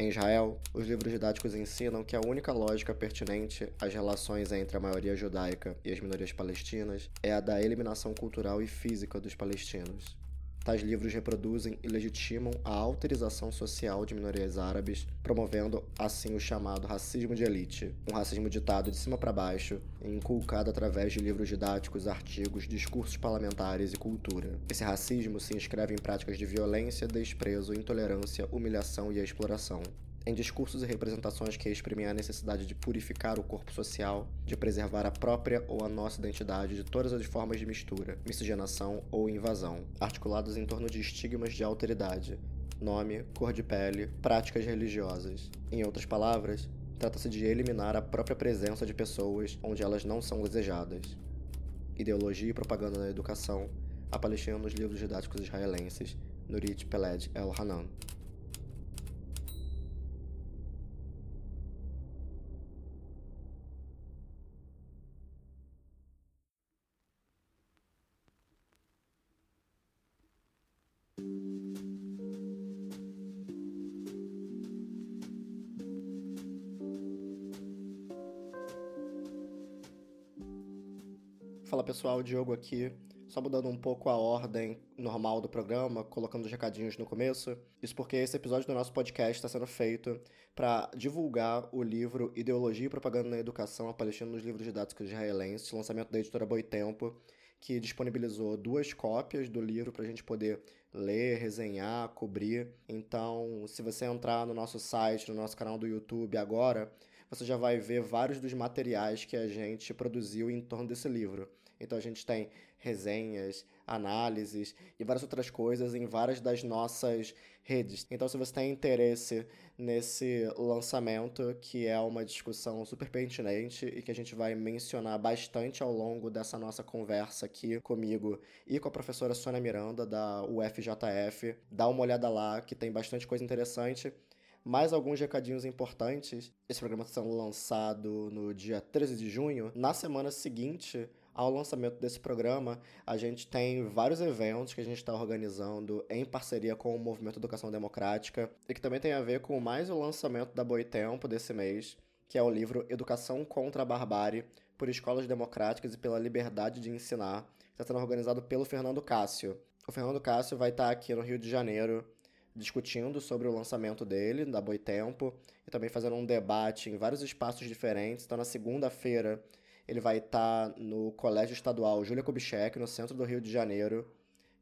Em Israel, os livros didáticos ensinam que a única lógica pertinente às relações entre a maioria judaica e as minorias palestinas é a da eliminação cultural e física dos palestinos. Tais livros reproduzem e legitimam a autorização social de minorias árabes, promovendo assim o chamado racismo de elite, um racismo ditado de cima para baixo e inculcado através de livros didáticos, artigos, discursos parlamentares e cultura. Esse racismo se inscreve em práticas de violência, desprezo, intolerância, humilhação e exploração em discursos e representações que exprimem a necessidade de purificar o corpo social, de preservar a própria ou a nossa identidade de todas as formas de mistura, miscigenação ou invasão, articulados em torno de estigmas de alteridade, nome, cor de pele, práticas religiosas. Em outras palavras, trata-se de eliminar a própria presença de pessoas onde elas não são desejadas. Ideologia e propaganda na educação, a Palestina nos livros didáticos israelenses, Nurit Peled El Hanan. Pessoal, Diogo aqui. Só mudando um pouco a ordem normal do programa, colocando os recadinhos no começo. Isso porque esse episódio do nosso podcast está sendo feito para divulgar o livro Ideologia e Propaganda na Educação, a Palestina nos livros didáticos israelenses, lançamento da editora Boitempo, que disponibilizou duas cópias do livro para a gente poder ler, resenhar, cobrir. Então, se você entrar no nosso site, no nosso canal do YouTube agora, você já vai ver vários dos materiais que a gente produziu em torno desse livro. Então a gente tem resenhas, análises e várias outras coisas em várias das nossas redes. Então, se você tem interesse nesse lançamento, que é uma discussão super pertinente e que a gente vai mencionar bastante ao longo dessa nossa conversa aqui comigo e com a professora Sônia Miranda, da UFJF, dá uma olhada lá, que tem bastante coisa interessante mais alguns recadinhos importantes. Esse programa está sendo lançado no dia 13 de junho. Na semana seguinte ao lançamento desse programa, a gente tem vários eventos que a gente está organizando em parceria com o Movimento Educação Democrática e que também tem a ver com mais o lançamento da Boitempo desse mês, que é o livro Educação contra a Barbárie por Escolas Democráticas e pela Liberdade de Ensinar, que está sendo organizado pelo Fernando Cássio. O Fernando Cássio vai estar aqui no Rio de Janeiro discutindo sobre o lançamento dele, da Boitempo, e também fazendo um debate em vários espaços diferentes. Então, na segunda-feira, ele vai estar no Colégio Estadual Júlia Kubitschek, no centro do Rio de Janeiro,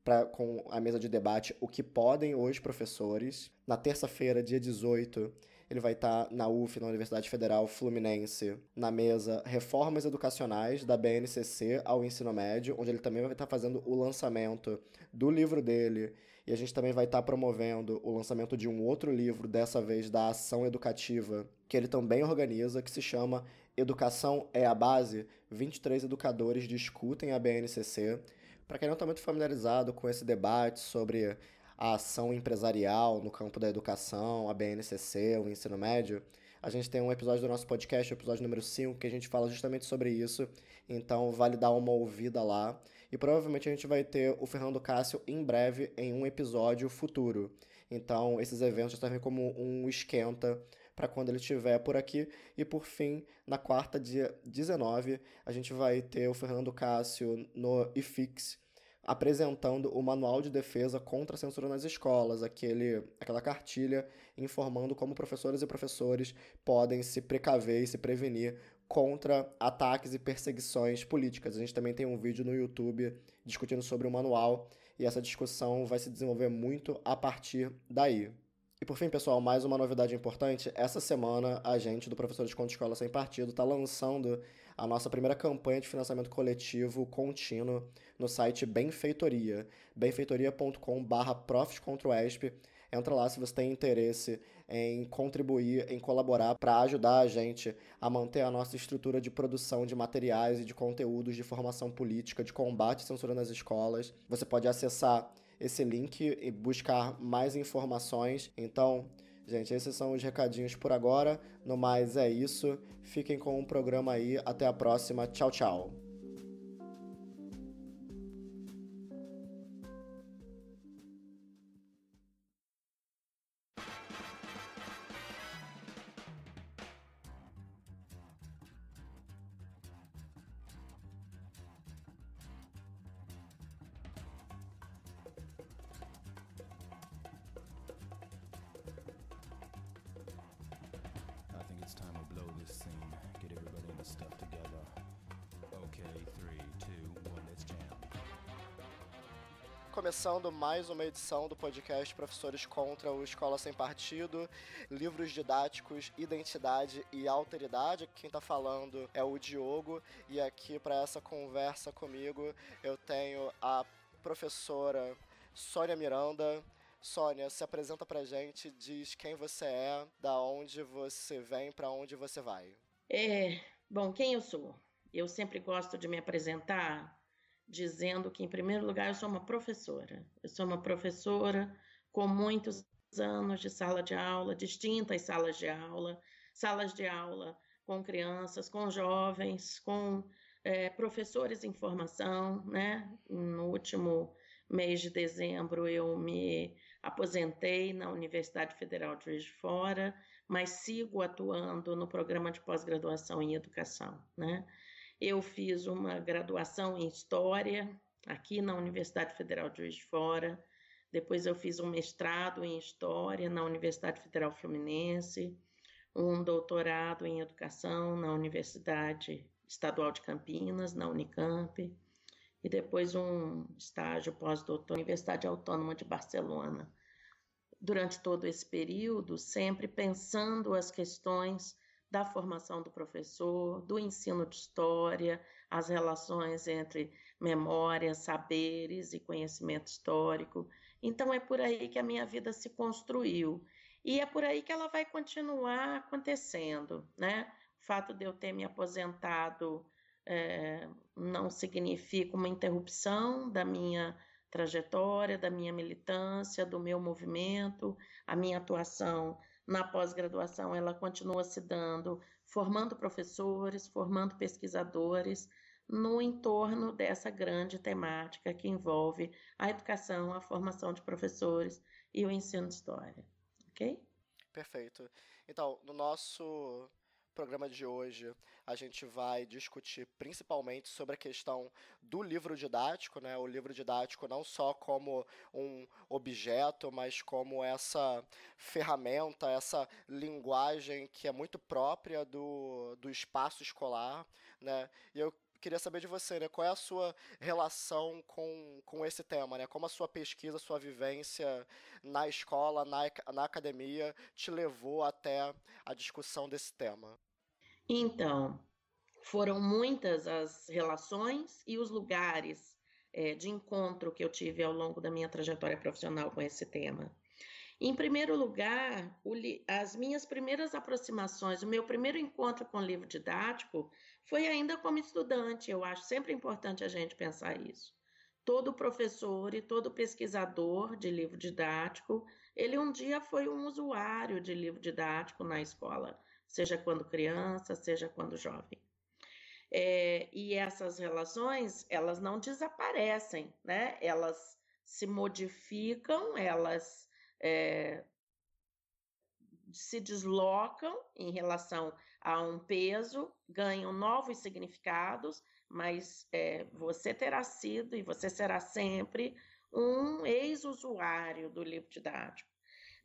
pra, com a mesa de debate O que podem os professores. Na terça-feira, dia 18, ele vai estar na UF, na Universidade Federal Fluminense, na mesa Reformas Educacionais da BNCC ao Ensino Médio, onde ele também vai estar fazendo o lançamento do livro dele. E a gente também vai estar promovendo o lançamento de um outro livro, dessa vez da Ação Educativa, que ele também organiza, que se chama Educação é a Base. 23 educadores discutem a BNCC. Para quem não está muito familiarizado com esse debate sobre a ação empresarial no campo da educação, a BNCC, o ensino médio, a gente tem um episódio do nosso podcast, o episódio número 5, que a gente fala justamente sobre isso. Então, vale dar uma ouvida lá. E provavelmente a gente vai ter o Fernando Cássio em breve em um episódio futuro. Então, esses eventos servem como um esquenta para quando ele estiver por aqui. E por fim, na quarta, dia 19, a gente vai ter o Fernando Cássio no IFIX apresentando o Manual de Defesa contra a Censura nas Escolas, aquele, aquela cartilha informando como professoras e professores podem se precaver e se prevenir contra ataques e perseguições políticas. A gente também tem um vídeo no YouTube discutindo sobre o manual e essa discussão vai se desenvolver muito a partir daí. E por fim, pessoal, mais uma novidade importante. Essa semana, a gente do Professores contra Escola Sem Partido está lançando a nossa primeira campanha de financiamento coletivo contínuo no site Benfeitoria, benfeitoria.com.br profscontroesp. Entra lá se você tem interesse em contribuir, em colaborar para ajudar a gente a manter a nossa estrutura de produção de materiais e de conteúdos de formação política, de combate à censura nas escolas. Você pode acessar esse link e buscar mais informações. Então, gente, esses são os recadinhos por agora. No mais é isso. Fiquem com o programa aí. Até a próxima. Tchau, tchau. Começando mais uma edição do podcast Professores contra o Escola Sem Partido, livros didáticos, identidade e alteridade. Quem está falando é o Diogo e aqui para essa conversa comigo eu tenho a professora Sônia Miranda. Sônia, se apresenta pra gente, diz quem você é, da onde você vem, para onde você vai. É, bom, quem eu sou? Eu sempre gosto de me apresentar dizendo que, em primeiro lugar, eu sou uma professora. Eu sou uma professora com muitos anos de sala de aula, distintas salas de aula, salas de aula com crianças, com jovens, com é, professores em formação, né? No último mês de dezembro eu me aposentei na Universidade Federal de Juiz de Fora, mas sigo atuando no programa de pós-graduação em educação, né? Eu fiz uma graduação em História aqui na Universidade Federal de Juiz de Fora. Depois eu fiz um mestrado em História na Universidade Federal Fluminense, um doutorado em Educação na Universidade Estadual de Campinas, na Unicamp, e depois um estágio pós-doutor na Universidade Autônoma de Barcelona. Durante todo esse período, sempre pensando as questões da formação do professor, do ensino de história, as relações entre memória, saberes e conhecimento histórico. Então é por aí que a minha vida se construiu e é por aí que ela vai continuar acontecendo, né? O fato de eu ter me aposentado é, não significa uma interrupção da minha trajetória, da minha militância, do meu movimento, a minha atuação na pós-graduação ela continua se dando, formando professores, formando pesquisadores no entorno dessa grande temática que envolve a educação, a formação de professores e o ensino de história. Ok? Perfeito. Então, no nosso programa de hoje a gente vai discutir principalmente sobre a questão do livro didático, né? O livro didático não só como um objeto, mas como essa ferramenta, essa linguagem que é muito própria do, do espaço escolar, né? E eu queria saber de você, né? Qual é a sua relação com, com esse tema, né? Como a sua pesquisa, a sua vivência na escola, na, na academia, te levou até a discussão desse tema? Então, foram muitas as relações e os lugares é, de encontro que eu tive ao longo da minha trajetória profissional com esse tema. Em primeiro lugar, as minhas primeiras aproximações, o meu primeiro encontro com o livro didático foi ainda como estudante. Eu acho sempre importante a gente pensar isso. Todo professor e todo pesquisador de livro didático, ele um dia foi um usuário de livro didático na escola, seja quando criança, seja quando jovem. É, e essas relações, elas não desaparecem, né? Elas se modificam, elas é, se deslocam em relação a um peso, ganham novos significados, mas é, você terá sido e você será sempre um ex-usuário do livro didático.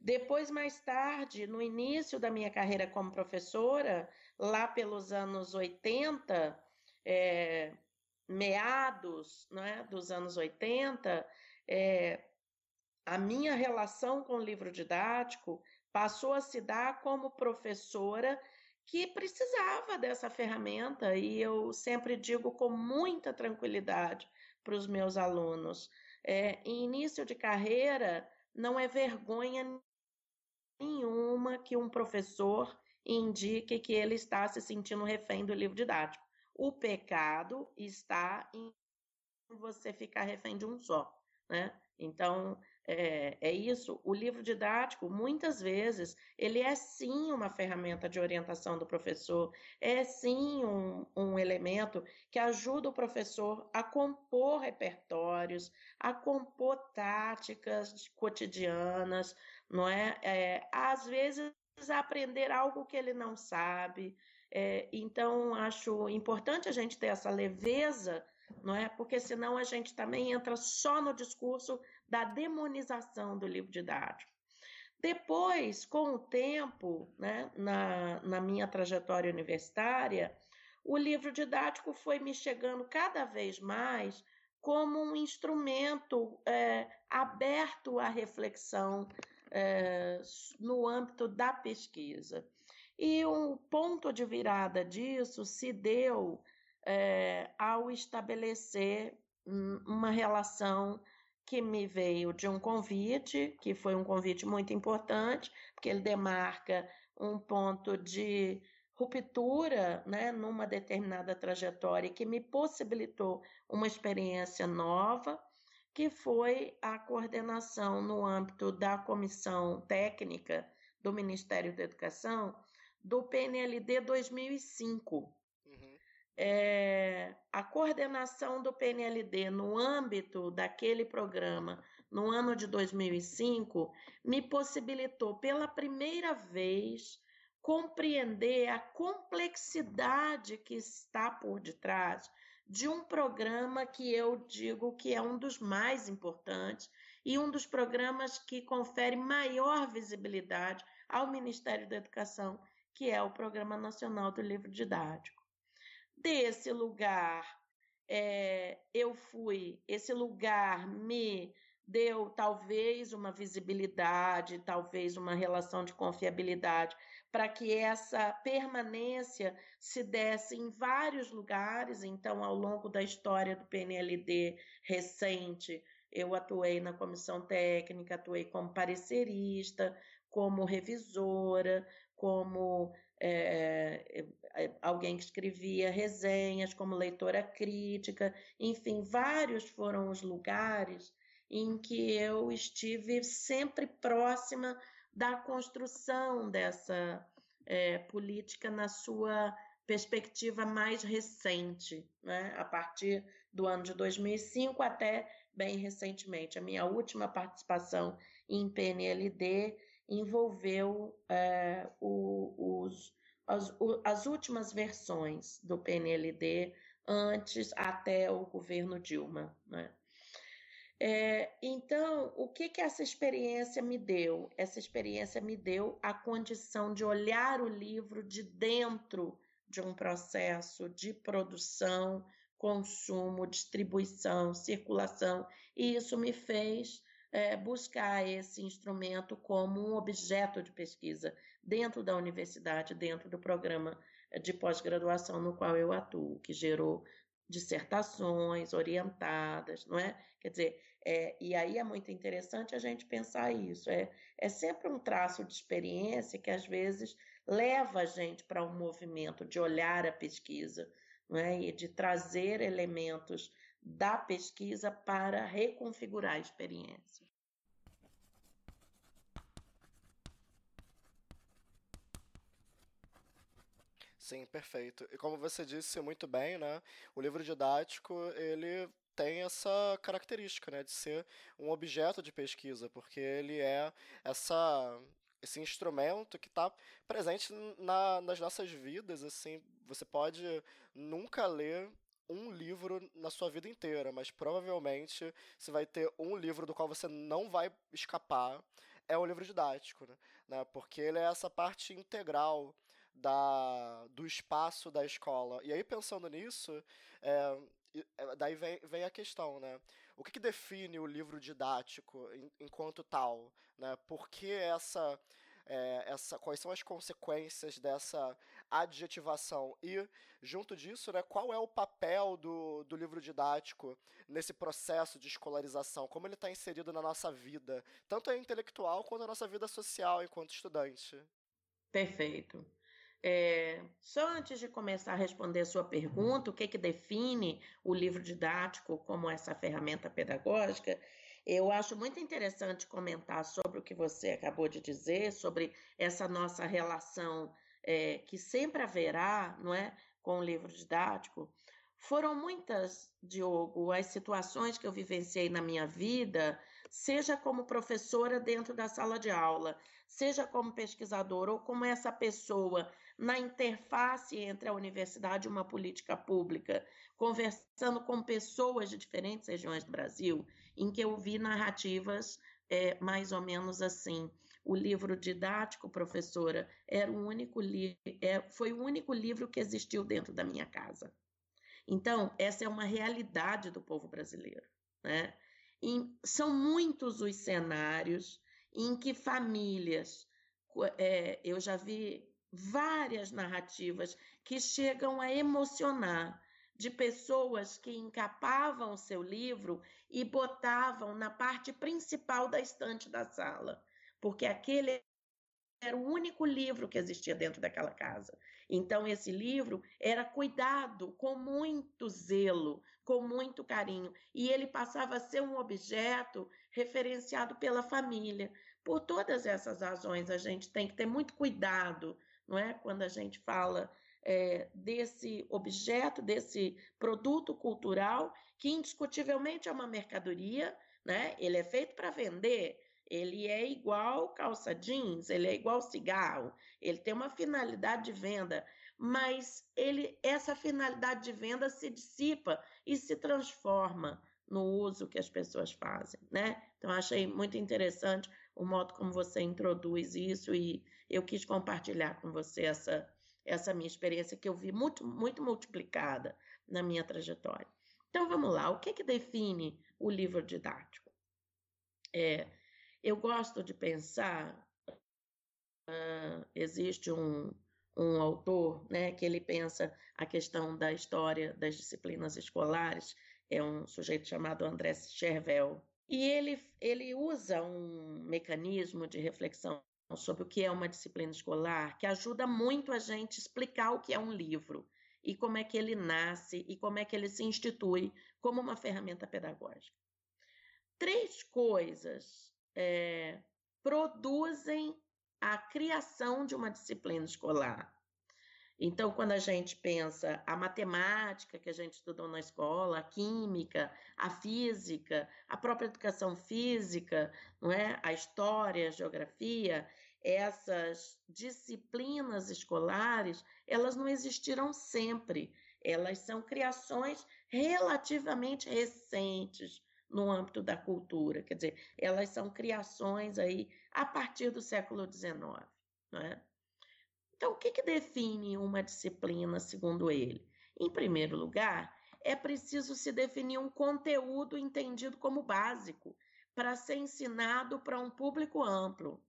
Depois, mais tarde, no início da minha carreira como professora, lá pelos anos 80, é, meados né, dos anos 80, é, a minha relação com o livro didático passou a se dar como professora que precisava dessa ferramenta e eu sempre digo com muita tranquilidade para os meus alunos. É, em início de carreira, não é vergonha nenhuma que um professor indique que ele está se sentindo refém do livro didático. O pecado está em você ficar refém de um só, né? Então, é, é, isso. O livro didático, muitas vezes, ele é sim uma ferramenta de orientação do professor, é sim um, um elemento que ajuda o professor a compor repertórios, a compor táticas cotidianas, não é? é às vezes, aprender algo que ele não sabe. É, então, acho importante a gente ter essa leveza, não é? Porque senão a gente também entra só no discurso da demonização do livro didático. Depois, com o tempo, né, na, na minha trajetória universitária, o livro didático foi me chegando cada vez mais como um instrumento é, aberto à reflexão é, no âmbito da pesquisa. E um ponto de virada disso se deu é, ao estabelecer uma relação que me veio de um convite, que foi um convite muito importante, porque ele demarca um ponto de ruptura né, numa determinada trajetória que me possibilitou uma experiência nova, que foi a coordenação no âmbito da comissão técnica do Ministério da Educação do PNLD 2005. Uhum. É, a coordenação do PNLD no âmbito daquele programa no ano de 2005 me possibilitou pela primeira vez compreender a complexidade que está por detrás de um programa que eu digo que é um dos mais importantes e um dos programas que confere maior visibilidade ao Ministério da Educação, que é o Programa Nacional do Livro Didático. Desse lugar, é, eu fui, esse lugar me deu talvez uma visibilidade, talvez uma relação de confiabilidade para que essa permanência se desse em vários lugares. Então, ao longo da história do PNLD recente, eu atuei na comissão técnica, atuei como parecerista, como revisora, como é, alguém que escrevia resenhas, como leitora crítica, enfim, vários foram os lugares em que eu estive sempre próxima da construção dessa é, política na sua perspectiva mais recente, né? a partir do ano de 2005 até bem recentemente. A minha última participação em PNLD envolveu é, o, os, as, o, as últimas versões do PNLD antes até o governo Dilma. Né? É, então, o que, que essa experiência me deu? Essa experiência me deu a condição de olhar o livro de dentro de um processo de produção, consumo, distribuição, circulação, e isso me fez é, buscar esse instrumento como um objeto de pesquisa dentro da universidade, dentro do programa de pós-graduação no qual eu atuo, que gerou dissertações orientadas, não é? Quer dizer, é, e aí é muito interessante a gente pensar isso. É, é sempre um traço de experiência que às vezes leva a gente para um movimento de olhar a pesquisa é? e de trazer elementos da pesquisa para reconfigurar a experiência. Sim, perfeito. E como você disse muito bem, né, o livro didático, ele tem essa característica, né, de ser um objeto de pesquisa, porque ele é essa esse instrumento que está presente na, nas nossas vidas, assim, você pode nunca ler um livro na sua vida inteira, mas provavelmente você vai ter um livro do qual você não vai escapar, é o livro didático, né? né porque ele é essa parte integral da, do espaço da escola. E aí, pensando nisso, é, daí vem, vem a questão, né? O que, que define o livro didático em, enquanto tal? Né? Por que essa, é, essa, quais são as consequências dessa adjetivação? E, junto disso, né, qual é o papel do, do livro didático nesse processo de escolarização? Como ele está inserido na nossa vida, tanto a intelectual quanto a nossa vida social enquanto estudante? Perfeito. É, só antes de começar a responder a sua pergunta, o que, que define o livro didático como essa ferramenta pedagógica, eu acho muito interessante comentar sobre o que você acabou de dizer, sobre essa nossa relação é, que sempre haverá, não é, com o livro didático. Foram muitas, Diogo, as situações que eu vivenciei na minha vida, seja como professora dentro da sala de aula, seja como pesquisadora ou como essa pessoa na interface entre a universidade e uma política pública, conversando com pessoas de diferentes regiões do Brasil, em que eu vi narrativas é, mais ou menos assim. O livro didático, professora, era o único é, foi o único livro que existiu dentro da minha casa. Então, essa é uma realidade do povo brasileiro. Né? E são muitos os cenários em que famílias, é, eu já vi várias narrativas que chegam a emocionar de pessoas que encapavam seu livro e botavam na parte principal da estante da sala, porque aquele era o único livro que existia dentro daquela casa. Então, esse livro era cuidado com muito zelo, com muito carinho, e ele passava a ser um objeto referenciado pela família. Por todas essas razões, a gente tem que ter muito cuidado, não é? Quando a gente fala é, desse objeto, desse produto cultural, que indiscutivelmente é uma mercadoria, né? Ele é feito para vender, ele é igual calça jeans, ele é igual cigarro, ele tem uma finalidade de venda, mas ele essa finalidade de venda se dissipa e se transforma no uso que as pessoas fazem, né? Então achei muito interessante o modo como você introduz isso e eu quis compartilhar com você essa essa minha experiência que eu vi muito muito multiplicada na minha trajetória. Então vamos lá, o que que define o livro didático? É, eu gosto de pensar, uh, existe um, um autor né, que ele pensa a questão da história das disciplinas escolares, é um sujeito chamado André Chervel, e ele, ele usa um mecanismo de reflexão sobre o que é uma disciplina escolar que ajuda muito a gente explicar o que é um livro e como é que ele nasce e como é que ele se institui como uma ferramenta pedagógica. Três coisas é, produzem a criação de uma disciplina escolar. Então, quando a gente pensa a matemática que a gente estudou na escola, a química, a física, a própria educação física, não é? A história, a geografia, essas disciplinas escolares, elas não existiram sempre. Elas são criações relativamente recentes no âmbito da cultura, quer dizer, elas são criações aí a partir do século XIX, é? Então, o que, que define uma disciplina, segundo ele? Em primeiro lugar, é preciso se definir um conteúdo entendido como básico para ser ensinado para um público amplo.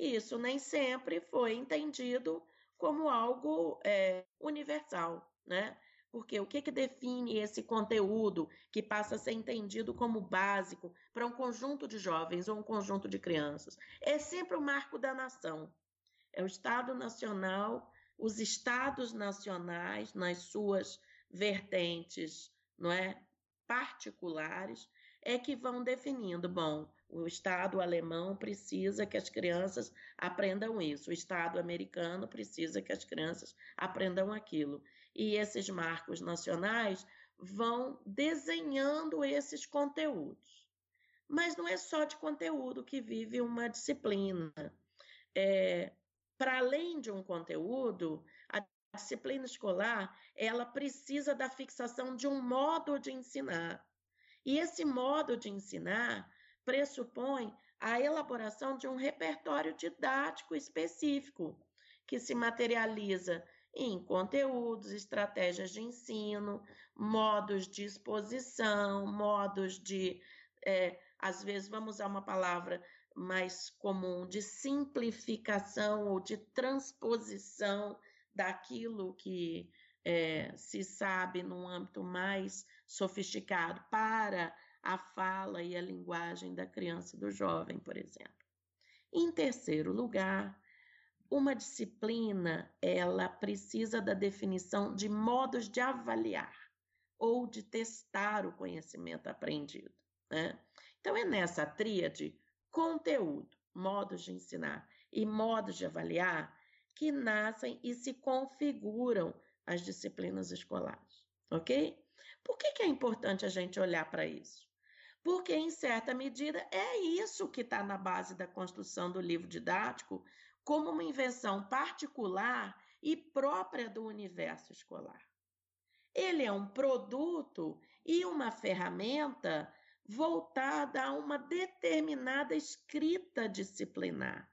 Isso nem sempre foi entendido como algo é, universal, né? Porque o que, que define esse conteúdo que passa a ser entendido como básico para um conjunto de jovens ou um conjunto de crianças? É sempre o marco da nação. É o Estado Nacional, os estados nacionais, nas suas vertentes não é, particulares, é que vão definindo, bom, o Estado alemão precisa que as crianças aprendam isso, o Estado americano precisa que as crianças aprendam aquilo e esses marcos nacionais vão desenhando esses conteúdos. Mas não é só de conteúdo que vive uma disciplina. É, Para além de um conteúdo, a disciplina escolar ela precisa da fixação de um modo de ensinar. E esse modo de ensinar pressupõe a elaboração de um repertório didático específico, que se materializa em conteúdos, estratégias de ensino, modos de exposição, modos de, é, às vezes, vamos usar uma palavra mais comum, de simplificação ou de transposição daquilo que é, se sabe num âmbito mais sofisticado para a fala e a linguagem da criança e do jovem, por exemplo. Em terceiro lugar, uma disciplina, ela precisa da definição de modos de avaliar ou de testar o conhecimento aprendido. Né? Então, é nessa tríade conteúdo, modos de ensinar e modos de avaliar que nascem e se configuram as disciplinas escolares, ok? Por que, que é importante a gente olhar para isso? Porque, em certa medida, é isso que está na base da construção do livro didático, como uma invenção particular e própria do universo escolar. Ele é um produto e uma ferramenta voltada a uma determinada escrita disciplinar.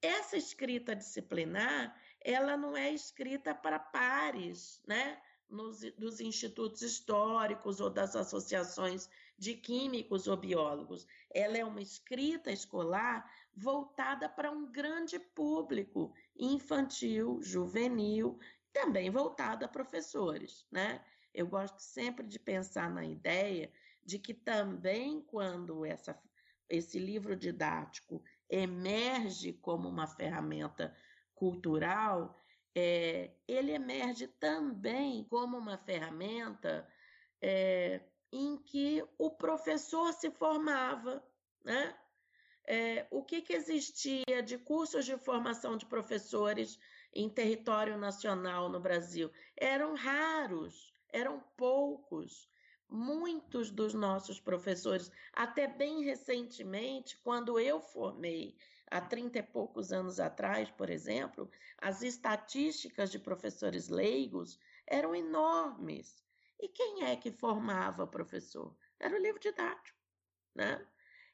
Essa escrita disciplinar, ela não é escrita para pares, né? nos, dos institutos históricos ou das associações de químicos ou biólogos. Ela é uma escrita escolar voltada para um grande público infantil, juvenil, também voltada a professores, né? Eu gosto sempre de pensar na ideia de que também quando essa, esse livro didático emerge como uma ferramenta cultural, é, ele emerge também como uma ferramenta é, em que o professor se formava, né? É, o que, que existia de cursos de formação de professores em território nacional no Brasil? Eram raros, eram poucos. Muitos dos nossos professores, até bem recentemente, quando eu formei há 30 e poucos anos atrás, por exemplo, as estatísticas de professores leigos eram enormes. E quem é que formava professor? Era o livro didático, né?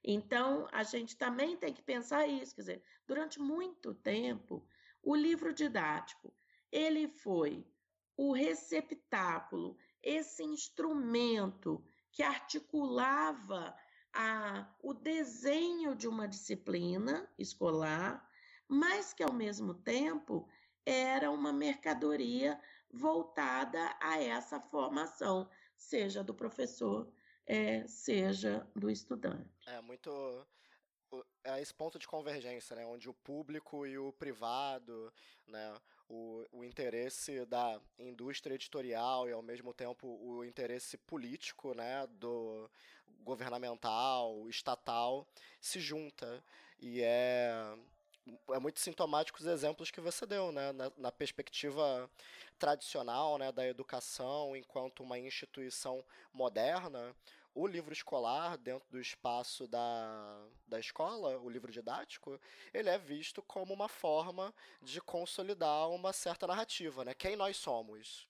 Então, a gente também tem que pensar isso, quer dizer, durante muito tempo, o livro didático, ele foi o receptáculo, esse instrumento que articulava a, o desenho de uma disciplina escolar, mas que ao mesmo tempo era uma mercadoria voltada a essa formação, seja do professor, é, seja do estudante. É muito é esse ponto de convergência, né, onde o público e o privado, né, o, o interesse da indústria editorial e ao mesmo tempo o interesse político, né, do governamental, estatal, se junta e é é muito sintomático os exemplos que você deu, né, na, na perspectiva tradicional, né, da educação enquanto uma instituição moderna o livro escolar, dentro do espaço da, da escola, o livro didático, ele é visto como uma forma de consolidar uma certa narrativa, né? Quem nós somos?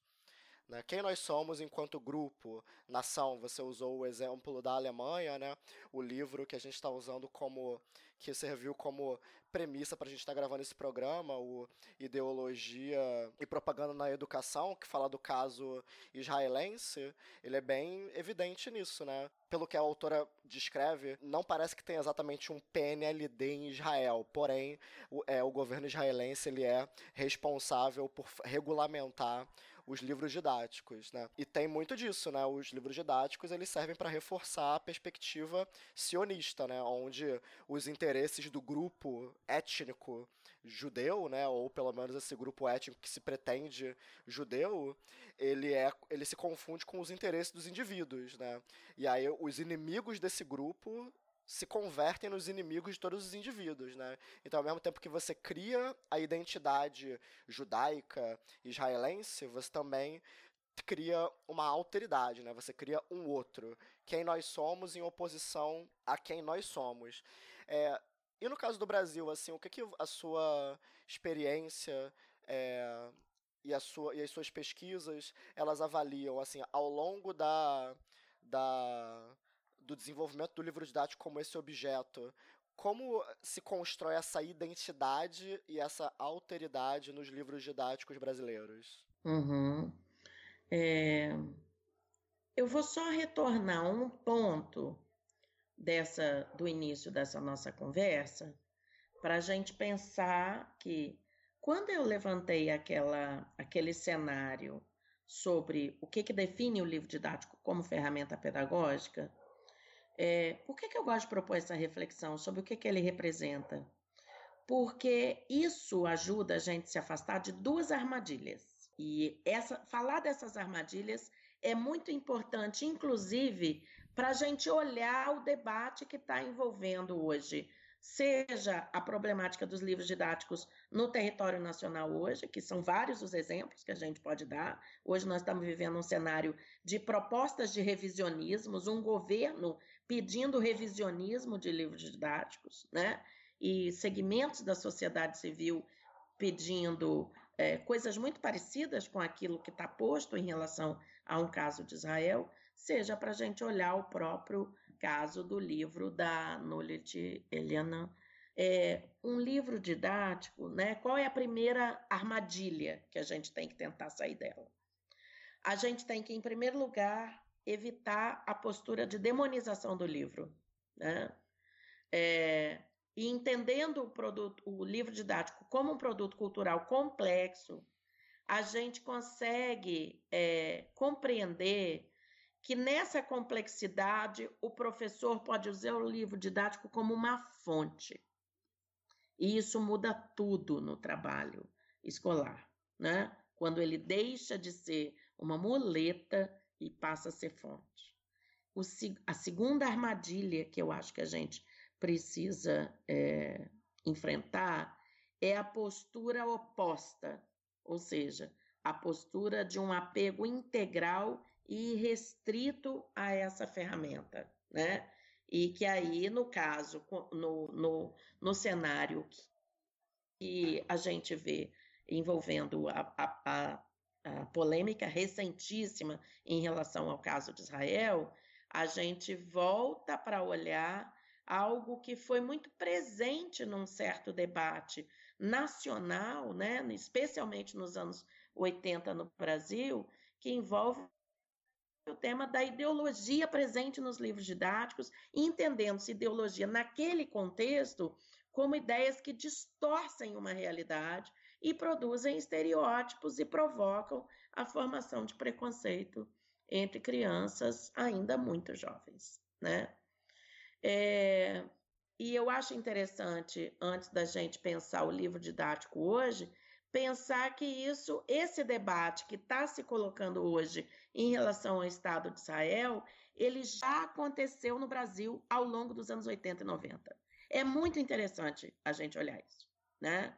Né? Quem nós somos enquanto grupo, nação? Você usou o exemplo da Alemanha, né? o livro que a gente está usando como que serviu como premissa para a gente estar tá gravando esse programa, o Ideologia e Propaganda na Educação, que fala do caso israelense, ele é bem evidente nisso, né? Pelo que a autora descreve, não parece que tem exatamente um PNLD em Israel, porém, o, é, o governo israelense ele é responsável por regulamentar os livros didáticos, né? E tem muito disso, né? Os livros didáticos eles servem para reforçar a perspectiva sionista, né? Onde os interesses do grupo étnico judeu, né? Ou pelo menos esse grupo étnico que se pretende judeu, ele é, ele se confunde com os interesses dos indivíduos, né? E aí os inimigos desse grupo se convertem nos inimigos de todos os indivíduos, né? Então, ao mesmo tempo que você cria a identidade judaica israelense, você também cria uma alteridade, né? Você cria um outro, quem nós somos em oposição a quem nós somos. É, e no caso do Brasil, assim, o que, que a sua experiência é, e, a sua, e as suas pesquisas elas avaliam, assim, ao longo da, da do desenvolvimento do livro didático como esse objeto, como se constrói essa identidade e essa alteridade nos livros didáticos brasileiros? Uhum. É... Eu vou só retornar um ponto dessa do início dessa nossa conversa para a gente pensar que quando eu levantei aquela, aquele cenário sobre o que, que define o livro didático como ferramenta pedagógica, é, por que, que eu gosto de propor essa reflexão sobre o que, que ele representa? Porque isso ajuda a gente a se afastar de duas armadilhas. E essa, falar dessas armadilhas é muito importante, inclusive, para a gente olhar o debate que está envolvendo hoje seja a problemática dos livros didáticos no território nacional hoje, que são vários os exemplos que a gente pode dar. Hoje nós estamos vivendo um cenário de propostas de revisionismos, um governo pedindo revisionismo de livros didáticos, né? E segmentos da sociedade civil pedindo é, coisas muito parecidas com aquilo que está posto em relação a um caso de Israel, seja para a gente olhar o próprio caso do livro da Nolit Eliana. É um livro didático, né? Qual é a primeira armadilha que a gente tem que tentar sair dela? a gente tem que, em primeiro lugar, evitar a postura de demonização do livro. Né? É, e entendendo o produto, o livro didático como um produto cultural complexo, a gente consegue é, compreender que nessa complexidade o professor pode usar o livro didático como uma fonte. E isso muda tudo no trabalho escolar, né? Quando ele deixa de ser uma muleta e passa a ser fonte. O, a segunda armadilha que eu acho que a gente precisa é, enfrentar é a postura oposta, ou seja, a postura de um apego integral e restrito a essa ferramenta, né? E que aí, no caso, no, no, no cenário que a gente vê envolvendo a, a, a, a polêmica recentíssima em relação ao caso de Israel, a gente volta para olhar algo que foi muito presente num certo debate nacional, né, especialmente nos anos 80 no Brasil, que envolve o tema da ideologia presente nos livros didáticos, entendendo-se ideologia naquele contexto como ideias que distorcem uma realidade e produzem estereótipos e provocam a formação de preconceito entre crianças ainda muito jovens, né? É, e eu acho interessante, antes da gente pensar o livro didático hoje, pensar que isso, esse debate que está se colocando hoje em relação ao Estado de Israel, ele já aconteceu no Brasil ao longo dos anos 80 e 90. É muito interessante a gente olhar isso, né?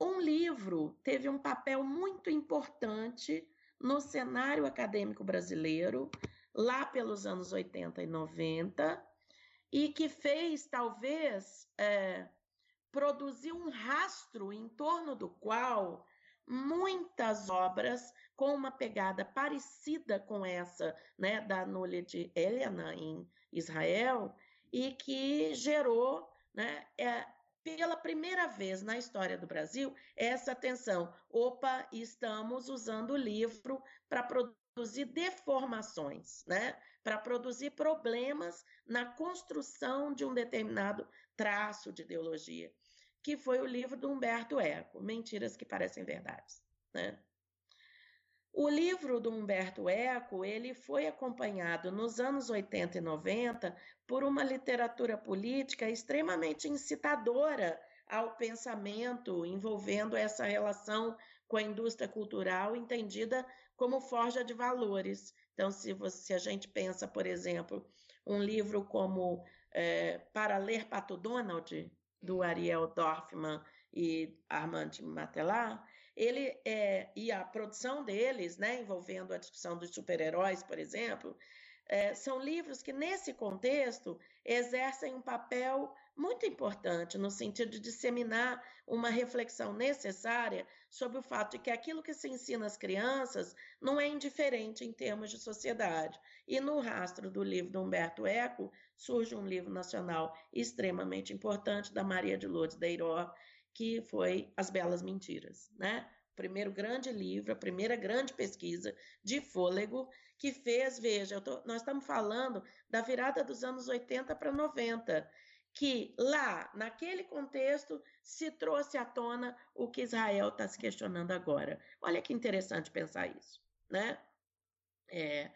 Um livro teve um papel muito importante no cenário acadêmico brasileiro lá pelos anos 80 e 90 e que fez talvez é, produzir um rastro em torno do qual muitas obras com uma pegada parecida com essa né, da Nulha de Helena em Israel e que gerou né, é, pela primeira vez na história do Brasil essa tensão. Opa, estamos usando o livro para produzir deformações, né? para produzir problemas na construção de um determinado traço de ideologia, que foi o livro do Humberto Eco, Mentiras que Parecem Verdades. Né? O livro do Humberto Eco, ele foi acompanhado nos anos 80 e 90 por uma literatura política extremamente incitadora ao pensamento envolvendo essa relação com a indústria cultural entendida como forja de valores. Então, se, você, se a gente pensa, por exemplo, um livro como é, Para Ler Pato Donald, do Ariel Dorfman e Armand Matelar, ele é, e a produção deles, né, envolvendo a discussão dos super-heróis, por exemplo, é, são livros que, nesse contexto, exercem um papel muito importante no sentido de disseminar uma reflexão necessária sobre o fato de que aquilo que se ensina às crianças não é indiferente em termos de sociedade. E no rastro do livro do Humberto Eco surge um livro nacional extremamente importante da Maria de Lourdes Deiró, que foi As Belas Mentiras, né? O primeiro grande livro, a primeira grande pesquisa de fôlego que fez, veja, tô, nós estamos falando da virada dos anos 80 para 90, que lá, naquele contexto, se trouxe à tona o que Israel está se questionando agora. Olha que interessante pensar isso, né? É,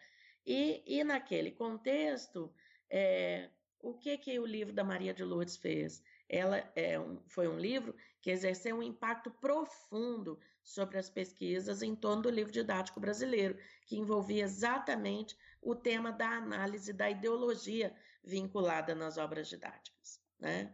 e, e naquele contexto, é, o que, que o livro da Maria de Lourdes fez? Ela é um, foi um livro que exerceu um impacto profundo sobre as pesquisas em torno do livro didático brasileiro, que envolvia exatamente o tema da análise da ideologia vinculada nas obras didáticas. Né?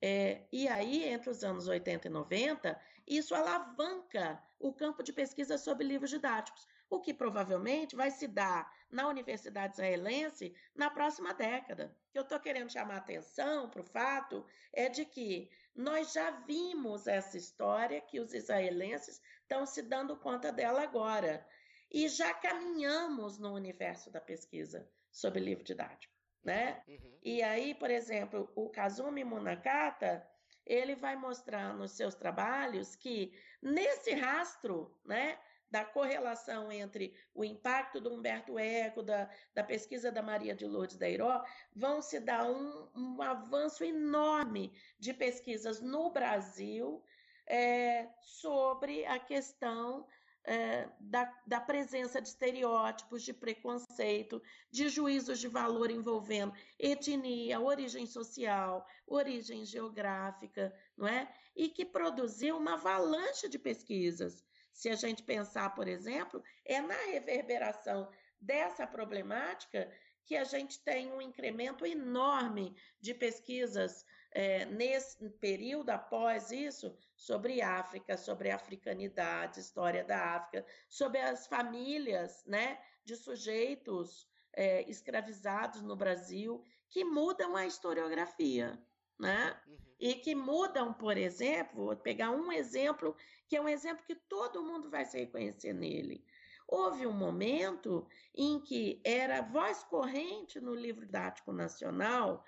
É, e aí, entre os anos 80 e 90, isso alavanca o campo de pesquisa sobre livros didáticos, o que provavelmente vai se dar na Universidade Israelense na próxima década. O que eu estou querendo chamar a atenção para o fato é de que nós já vimos essa história que os israelenses estão se dando conta dela agora. E já caminhamos no universo da pesquisa sobre livro didático. Né? Uhum. E aí, por exemplo, o Kazumi Munakata, ele vai mostrar nos seus trabalhos que nesse rastro, né, da correlação entre o impacto do Humberto Eco, da, da pesquisa da Maria de Lourdes da Iró, vão se dar um, um avanço enorme de pesquisas no Brasil é, sobre a questão é, da, da, presença de estereótipos, de preconceito, de juízos de valor envolvendo etnia, origem social, origem geográfica, não é? E que produziu uma avalanche de pesquisas. Se a gente pensar, por exemplo, é na reverberação dessa problemática que a gente tem um incremento enorme de pesquisas é, nesse período após isso sobre África, sobre africanidade, história da África, sobre as famílias né, de sujeitos é, escravizados no Brasil, que mudam a historiografia. Né? Uhum. E que mudam, por exemplo, vou pegar um exemplo, que é um exemplo que todo mundo vai se reconhecer nele. Houve um momento em que era voz corrente no livro didático nacional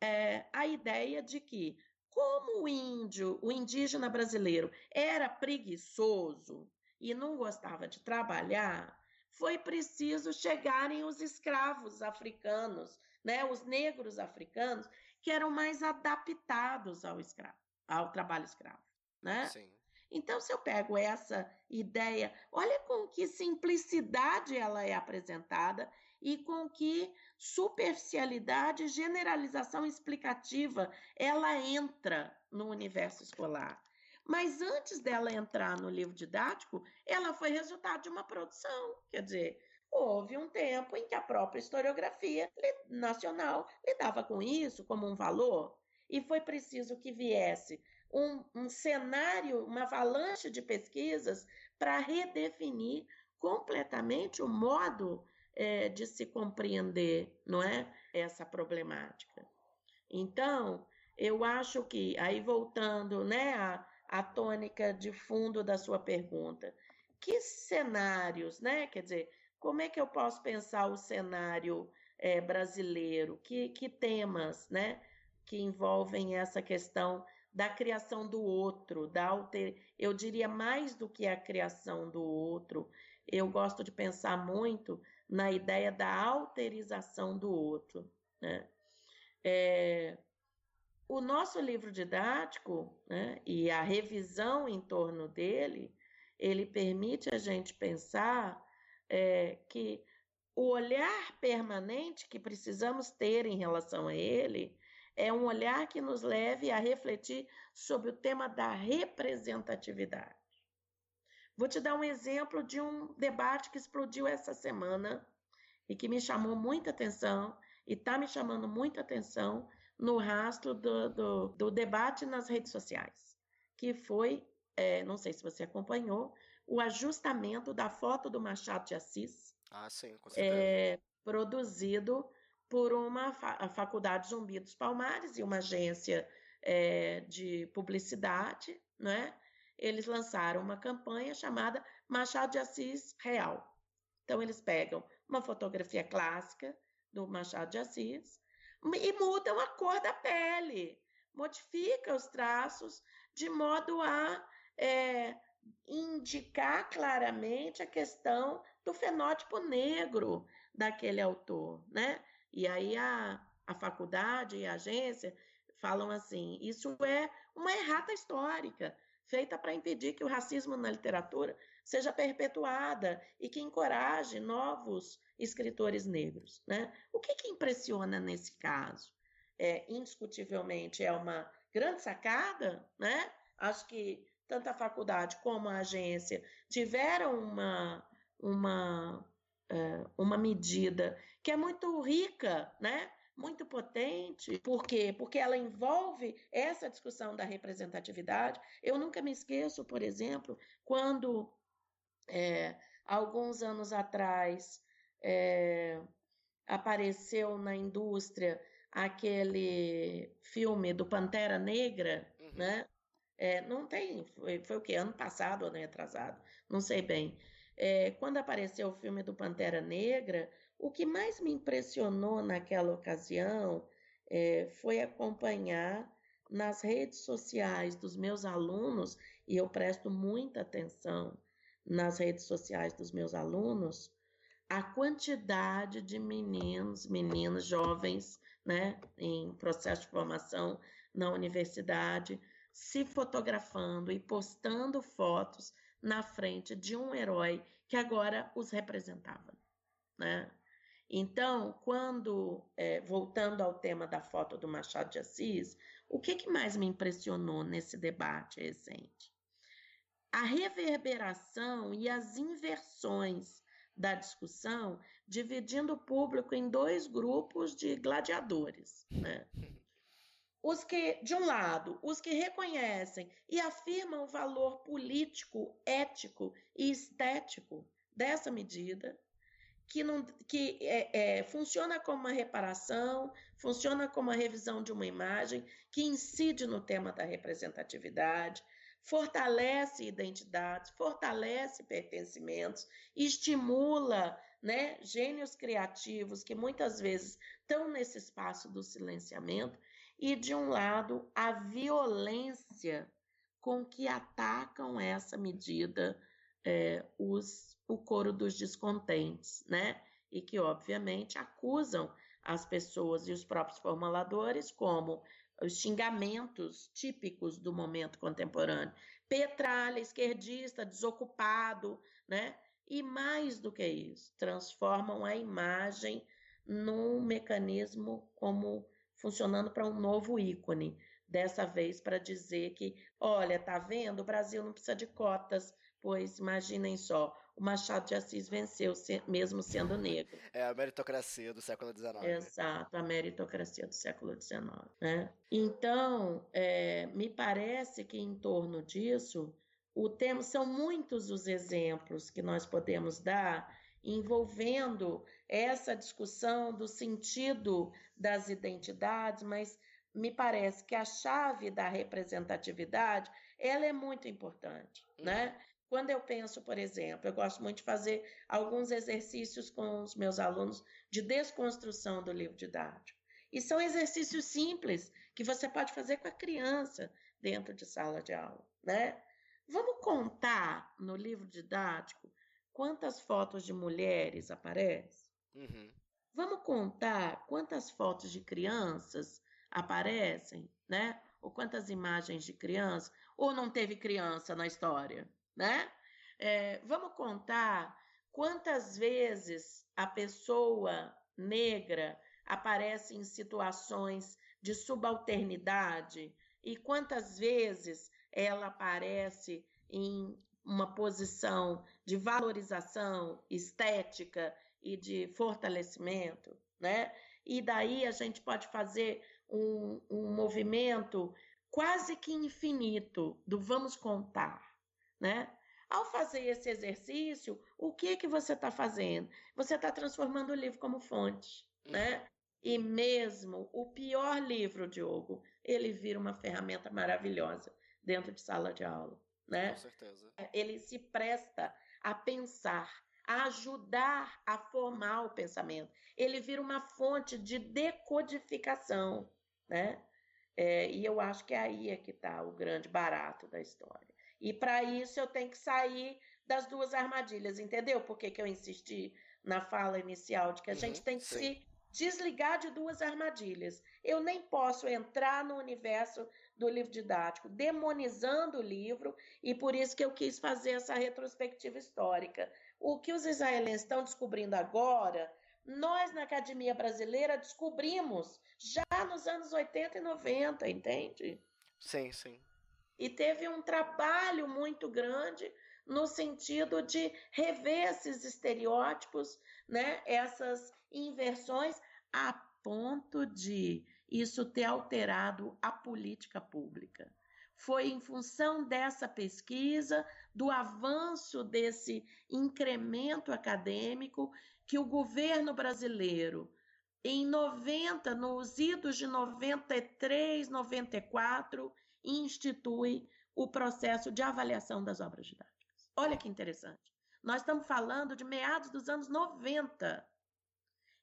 é, a ideia de que, como o índio, o indígena brasileiro, era preguiçoso e não gostava de trabalhar, foi preciso chegarem os escravos africanos, né, os negros africanos, que eram mais adaptados ao escravo, ao trabalho escravo, né? Sim. Então, se eu pego essa ideia, olha com que simplicidade ela é apresentada e com que superficialidade, generalização explicativa ela entra no universo escolar. Mas antes dela entrar no livro didático, ela foi resultado de uma produção. Quer dizer, houve um tempo em que a própria historiografia nacional lidava com isso como um valor, e foi preciso que viesse um, um cenário, uma avalanche de pesquisas para redefinir completamente o modo é, de se compreender, não é, essa problemática. Então, eu acho que aí voltando, né, a, a tônica de fundo da sua pergunta, que cenários, né, quer dizer, como é que eu posso pensar o cenário é, brasileiro? Que, que temas, né, que envolvem essa questão da criação do outro, da alter... eu diria mais do que a criação do outro. Eu gosto de pensar muito na ideia da alterização do outro. Né? É, o nosso livro didático né, e a revisão em torno dele, ele permite a gente pensar é, que o olhar permanente que precisamos ter em relação a ele é um olhar que nos leve a refletir sobre o tema da representatividade. Vou te dar um exemplo de um debate que explodiu essa semana e que me chamou muita atenção e está me chamando muita atenção no rastro do, do, do, debate nas redes sociais, que foi, é, não sei se você acompanhou, o ajustamento da foto do Machado de Assis, ah, sim, com certeza. É, produzido por uma fa faculdade Zumbi dos Palmares e uma agência é, de publicidade, né? Eles lançaram uma campanha chamada Machado de Assis Real. Então eles pegam uma fotografia clássica do Machado de Assis e mudam a cor da pele, modifica os traços de modo a é, indicar claramente a questão do fenótipo negro daquele autor, né? E aí a, a faculdade e a agência falam assim: isso é uma errata histórica feita para impedir que o racismo na literatura seja perpetuada e que encoraje novos escritores negros. Né? O que, que impressiona nesse caso? É, indiscutivelmente é uma grande sacada, né? Acho que tanto a faculdade como a agência tiveram uma, uma, é, uma medida que é muito rica, né? muito potente. Por quê? Porque ela envolve essa discussão da representatividade. Eu nunca me esqueço, por exemplo, quando, é, alguns anos atrás, é, apareceu na indústria aquele filme do Pantera Negra, uhum. né? É, não tem, foi, foi, o que? Ano passado ou ano atrasado? Não sei bem. É, quando apareceu o filme do Pantera Negra, o que mais me impressionou naquela ocasião é, foi acompanhar nas redes sociais dos meus alunos, e eu presto muita atenção nas redes sociais dos meus alunos a quantidade de meninos, meninas, jovens, né, em processo de formação na universidade, se fotografando e postando fotos na frente de um herói que agora os representava, né? Então, quando é, voltando ao tema da foto do Machado de Assis, o que, que mais me impressionou nesse debate recente? A reverberação e as inversões da discussão, dividindo o público em dois grupos de gladiadores. Né? Os que, de um lado, os que reconhecem e afirmam o valor político, ético e estético dessa medida, que, não, que é, é, funciona como uma reparação, funciona como a revisão de uma imagem, que incide no tema da representatividade, fortalece identidades, fortalece pertencimentos, estimula né, gênios criativos que muitas vezes estão nesse espaço do silenciamento, e, de um lado, a violência com que atacam essa medida é, os, o coro dos descontentes, né? E que, obviamente, acusam as pessoas e os próprios formuladores como os xingamentos típicos do momento contemporâneo. Petralha, esquerdista, desocupado, né? E mais do que isso, transformam a imagem num mecanismo como funcionando para um novo ícone. Dessa vez para dizer que, olha, tá vendo? O Brasil não precisa de cotas, pois imaginem só, o Machado de Assis venceu mesmo sendo negro. É a meritocracia do século XIX. Exato, a meritocracia do século XIX. Né? Então, é, me parece que em torno disso, o tema são muitos os exemplos que nós podemos dar envolvendo essa discussão do sentido das identidades, mas me parece que a chave da representatividade ela é muito importante, né? Quando eu penso, por exemplo, eu gosto muito de fazer alguns exercícios com os meus alunos de desconstrução do livro didático. E são exercícios simples que você pode fazer com a criança dentro de sala de aula, né? Vamos contar no livro didático quantas fotos de mulheres aparecem? Uhum. Vamos contar quantas fotos de crianças aparecem, né? Ou quantas imagens de criança? Ou não teve criança na história? Né? É, vamos contar quantas vezes a pessoa negra aparece em situações de subalternidade e quantas vezes ela aparece em uma posição de valorização estética e de fortalecimento, né? E daí a gente pode fazer um, um movimento quase que infinito do vamos contar, né? Ao fazer esse exercício, o que que você está fazendo? Você está transformando o livro como fonte, né? Uhum. E mesmo o pior livro, Diogo, ele vira uma ferramenta maravilhosa dentro de sala de aula, né? Com certeza. Ele se presta a pensar, a ajudar a formar o pensamento. Ele vira uma fonte de decodificação, né? É, e eu acho que é aí é que está o grande barato da história. E para isso eu tenho que sair das duas armadilhas, entendeu? Por que, que eu insisti na fala inicial de que a uhum, gente tem que sim. se desligar de duas armadilhas. Eu nem posso entrar no universo do livro didático demonizando o livro, e por isso que eu quis fazer essa retrospectiva histórica. O que os israelenses estão descobrindo agora, nós na Academia Brasileira descobrimos já nos anos 80 e 90, entende? Sim, sim e teve um trabalho muito grande no sentido de rever esses estereótipos, né, essas inversões, a ponto de isso ter alterado a política pública. Foi em função dessa pesquisa, do avanço desse incremento acadêmico, que o governo brasileiro, em 90, nos idos de 93, 94, institui o processo de avaliação das obras didáticas. Olha que interessante. Nós estamos falando de meados dos anos 90,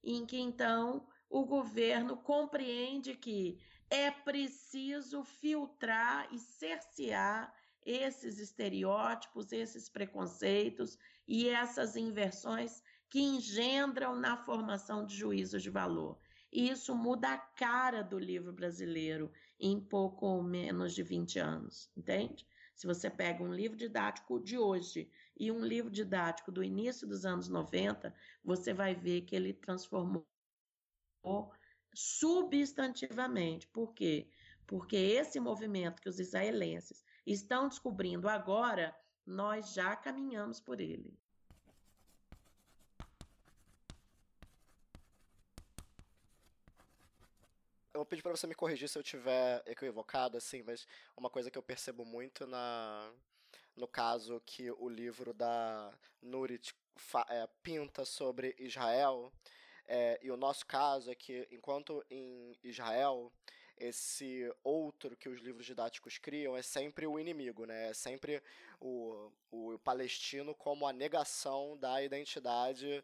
em que então o governo compreende que é preciso filtrar e cercear esses estereótipos, esses preconceitos e essas inversões que engendram na formação de juízos de valor. E isso muda a cara do livro brasileiro em pouco menos de 20 anos, entende? Se você pega um livro didático de hoje e um livro didático do início dos anos 90, você vai ver que ele transformou substantivamente. Por quê? Porque esse movimento que os israelenses estão descobrindo agora, nós já caminhamos por ele. Eu vou pedir para você me corrigir se eu tiver equivocado, assim, mas uma coisa que eu percebo muito na no caso que o livro da Nurit é, pinta sobre Israel, é, e o nosso caso é que, enquanto em Israel esse outro que os livros didáticos criam é sempre o inimigo, né? É sempre o, o palestino como a negação da identidade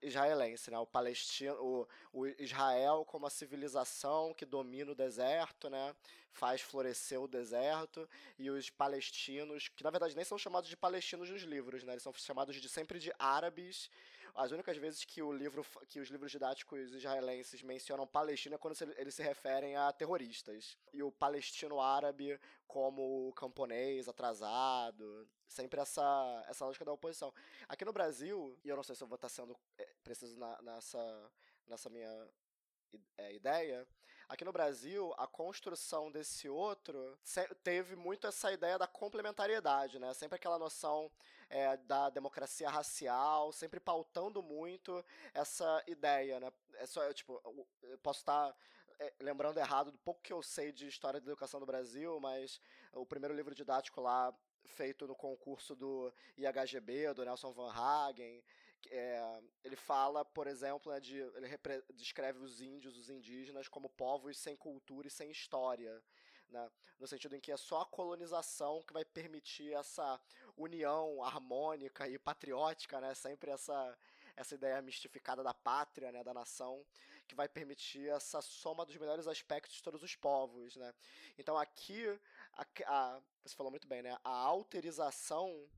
israelense, né? O palestino, o, o Israel como a civilização que domina o deserto, né? Faz florescer o deserto e os palestinos, que na verdade nem são chamados de palestinos nos livros, né? Eles são chamados de sempre de árabes as únicas vezes que o livro que os livros didáticos israelenses mencionam Palestina é quando eles se referem a terroristas. E o palestino árabe como camponês atrasado, sempre essa essa lógica da oposição. Aqui no Brasil, e eu não sei se eu vou estar sendo é, preciso na, nessa nessa minha é, ideia, Aqui no Brasil, a construção desse outro teve muito essa ideia da complementariedade, né? Sempre aquela noção é, da democracia racial, sempre pautando muito essa ideia, né? É só, tipo, eu posso estar é, lembrando errado do pouco que eu sei de história da educação do Brasil, mas o primeiro livro didático lá feito no concurso do IHGB, do Nelson Van Hagen, é, ele fala, por exemplo, né, de, ele descreve os índios, os indígenas, como povos sem cultura e sem história. Né? No sentido em que é só a colonização que vai permitir essa união harmônica e patriótica, né? sempre essa, essa ideia mistificada da pátria, né? da nação, que vai permitir essa soma dos melhores aspectos de todos os povos. Né? Então aqui, a, a, você falou muito bem, né? a autorização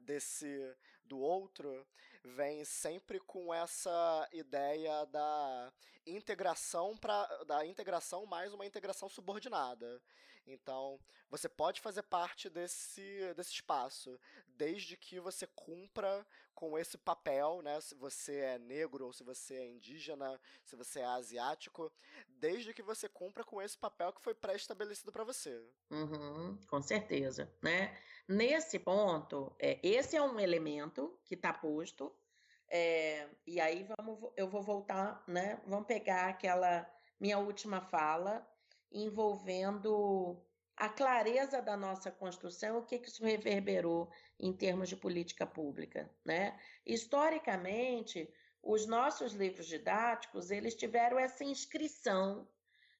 desse do outro vem sempre com essa ideia da integração para da integração mais uma integração subordinada. Então, você pode fazer parte desse, desse espaço, desde que você cumpra com esse papel, né? Se você é negro ou se você é indígena, se você é asiático, desde que você cumpra com esse papel que foi pré-estabelecido para você. Uhum, com certeza, né? Nesse ponto, é, esse é um elemento que está posto, é, e aí vamos, eu vou voltar, né? Vamos pegar aquela minha última fala envolvendo a clareza da nossa construção, o que, que isso reverberou em termos de política pública, né? Historicamente, os nossos livros didáticos, eles tiveram essa inscrição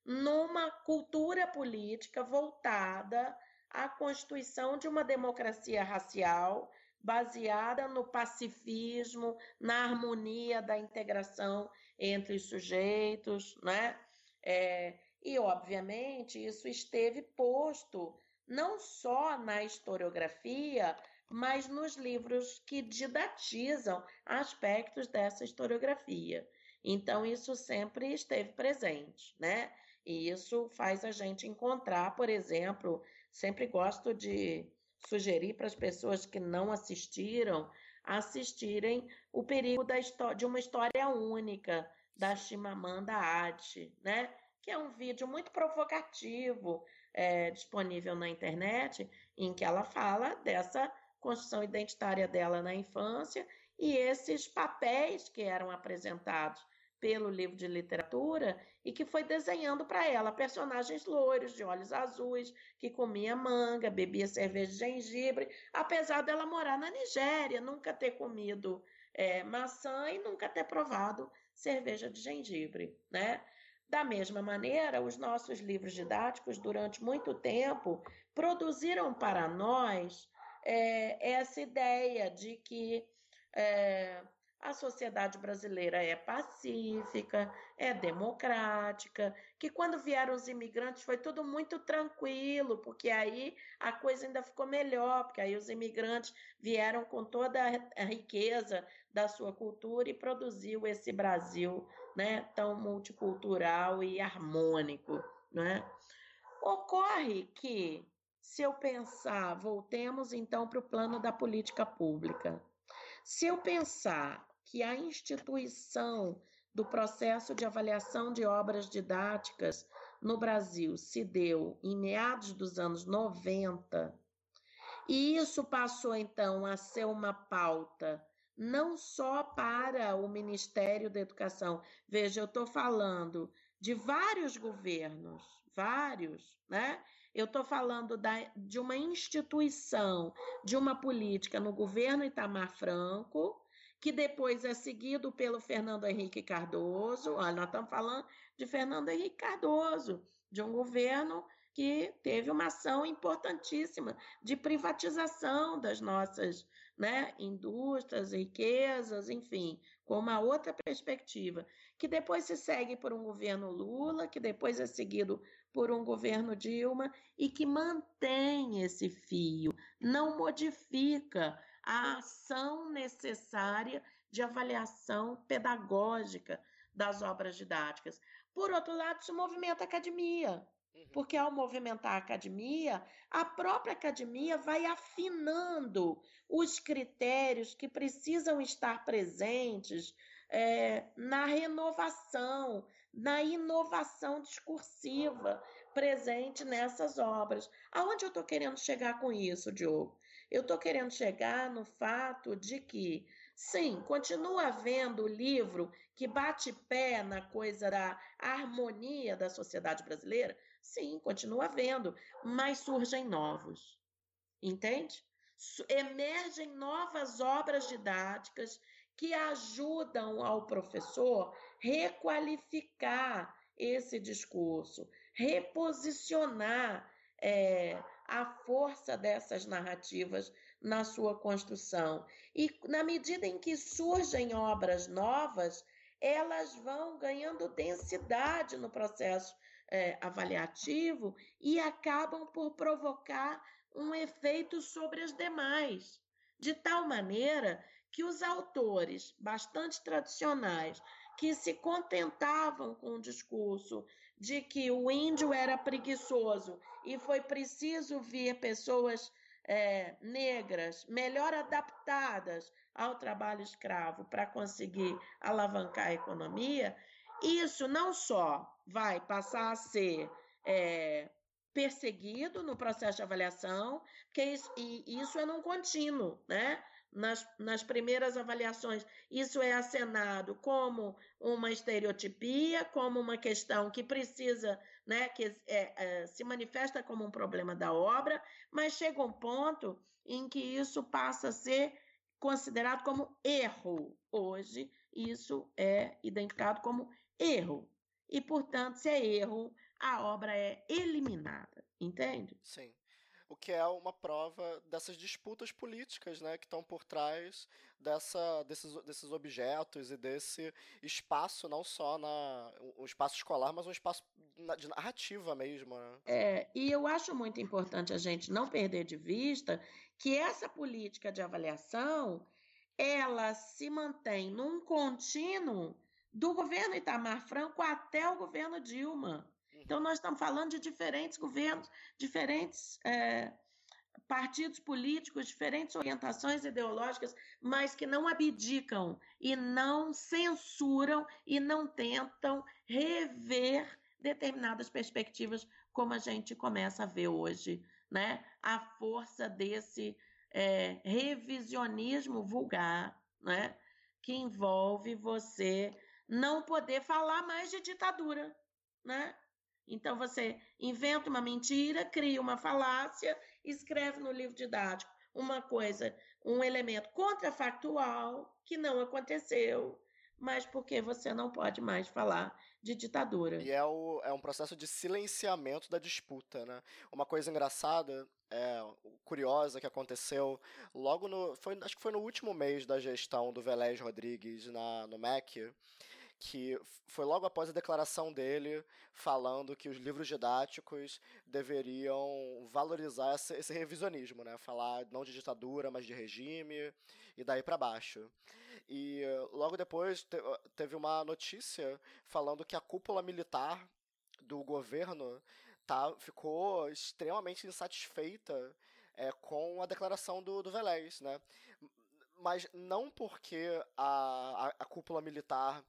numa cultura política voltada à constituição de uma democracia racial baseada no pacifismo, na harmonia da integração entre os sujeitos, né? É, e, obviamente, isso esteve posto não só na historiografia, mas nos livros que didatizam aspectos dessa historiografia. Então, isso sempre esteve presente, né? E isso faz a gente encontrar, por exemplo, sempre gosto de sugerir para as pessoas que não assistiram assistirem o perigo da de uma história única da Chimamanda Adichie, né? Que é um vídeo muito provocativo é, disponível na internet, em que ela fala dessa construção identitária dela na infância e esses papéis que eram apresentados pelo livro de literatura e que foi desenhando para ela personagens loiros, de olhos azuis, que comia manga, bebia cerveja de gengibre, apesar dela morar na Nigéria, nunca ter comido é, maçã e nunca ter provado cerveja de gengibre, né? Da mesma maneira, os nossos livros didáticos, durante muito tempo, produziram para nós é, essa ideia de que é, a sociedade brasileira é pacífica, é democrática, que quando vieram os imigrantes foi tudo muito tranquilo, porque aí a coisa ainda ficou melhor, porque aí os imigrantes vieram com toda a riqueza da sua cultura e produziu esse Brasil, né, tão multicultural e harmônico, né? Ocorre que se eu pensar, voltemos então para o plano da política pública. Se eu pensar que a instituição do processo de avaliação de obras didáticas no Brasil se deu em meados dos anos 90, e isso passou então a ser uma pauta não só para o Ministério da Educação. Veja, eu estou falando de vários governos, vários, né? Eu estou falando da, de uma instituição, de uma política no governo Itamar Franco, que depois é seguido pelo Fernando Henrique Cardoso. Olha, nós estamos falando de Fernando Henrique Cardoso, de um governo que teve uma ação importantíssima de privatização das nossas né, indústrias, riquezas, enfim, com uma outra perspectiva, que depois se segue por um governo Lula, que depois é seguido por um governo Dilma e que mantém esse fio, não modifica a ação necessária de avaliação pedagógica das obras didáticas. Por outro lado, isso movimenta a academia. Porque ao movimentar a academia, a própria academia vai afinando os critérios que precisam estar presentes é, na renovação, na inovação discursiva presente nessas obras. Aonde eu estou querendo chegar com isso, Diogo? Eu estou querendo chegar no fato de que, sim, continua havendo o livro que bate pé na coisa da harmonia da sociedade brasileira. Sim, continua havendo, mas surgem novos. Entende? Emergem novas obras didáticas que ajudam ao professor requalificar esse discurso, reposicionar é, a força dessas narrativas na sua construção. E na medida em que surgem obras novas, elas vão ganhando densidade no processo é, avaliativo e acabam por provocar um efeito sobre as demais, de tal maneira que os autores bastante tradicionais que se contentavam com o discurso de que o índio era preguiçoso e foi preciso vir pessoas é, negras melhor adaptadas ao trabalho escravo para conseguir alavancar a economia, isso não só vai passar a ser é, perseguido no processo de avaliação, porque isso, e isso é num contínuo, né? nas, nas primeiras avaliações, isso é acenado como uma estereotipia, como uma questão que precisa, né, que é, é, se manifesta como um problema da obra, mas chega um ponto em que isso passa a ser considerado como erro. Hoje, isso é identificado como erro. E, portanto, se é erro, a obra é eliminada, entende? Sim o que é uma prova dessas disputas políticas né, que estão por trás dessa, desses, desses objetos e desse espaço, não só na, um espaço escolar, mas um espaço de narrativa mesmo. Né? É, e eu acho muito importante a gente não perder de vista que essa política de avaliação ela se mantém num contínuo do governo Itamar Franco até o governo Dilma. Então, nós estamos falando de diferentes governos, diferentes é, partidos políticos, diferentes orientações ideológicas, mas que não abdicam e não censuram e não tentam rever determinadas perspectivas, como a gente começa a ver hoje, né? A força desse é, revisionismo vulgar, né? Que envolve você não poder falar mais de ditadura, né? Então você inventa uma mentira, cria uma falácia, escreve no livro didático uma coisa, um elemento contrafactual que não aconteceu, mas porque você não pode mais falar de ditadura. E é, o, é um processo de silenciamento da disputa, né? Uma coisa engraçada, é, curiosa que aconteceu logo no. Foi, acho que foi no último mês da gestão do Velés Rodrigues na, no MEC que foi logo após a declaração dele falando que os livros didáticos deveriam valorizar esse, revisionismo, né? Falar não de ditadura, mas de regime e daí para baixo. E logo depois te, teve uma notícia falando que a cúpula militar do governo tá, ficou extremamente insatisfeita é, com a declaração do, do né? mas não porque a, a, a, cúpula militar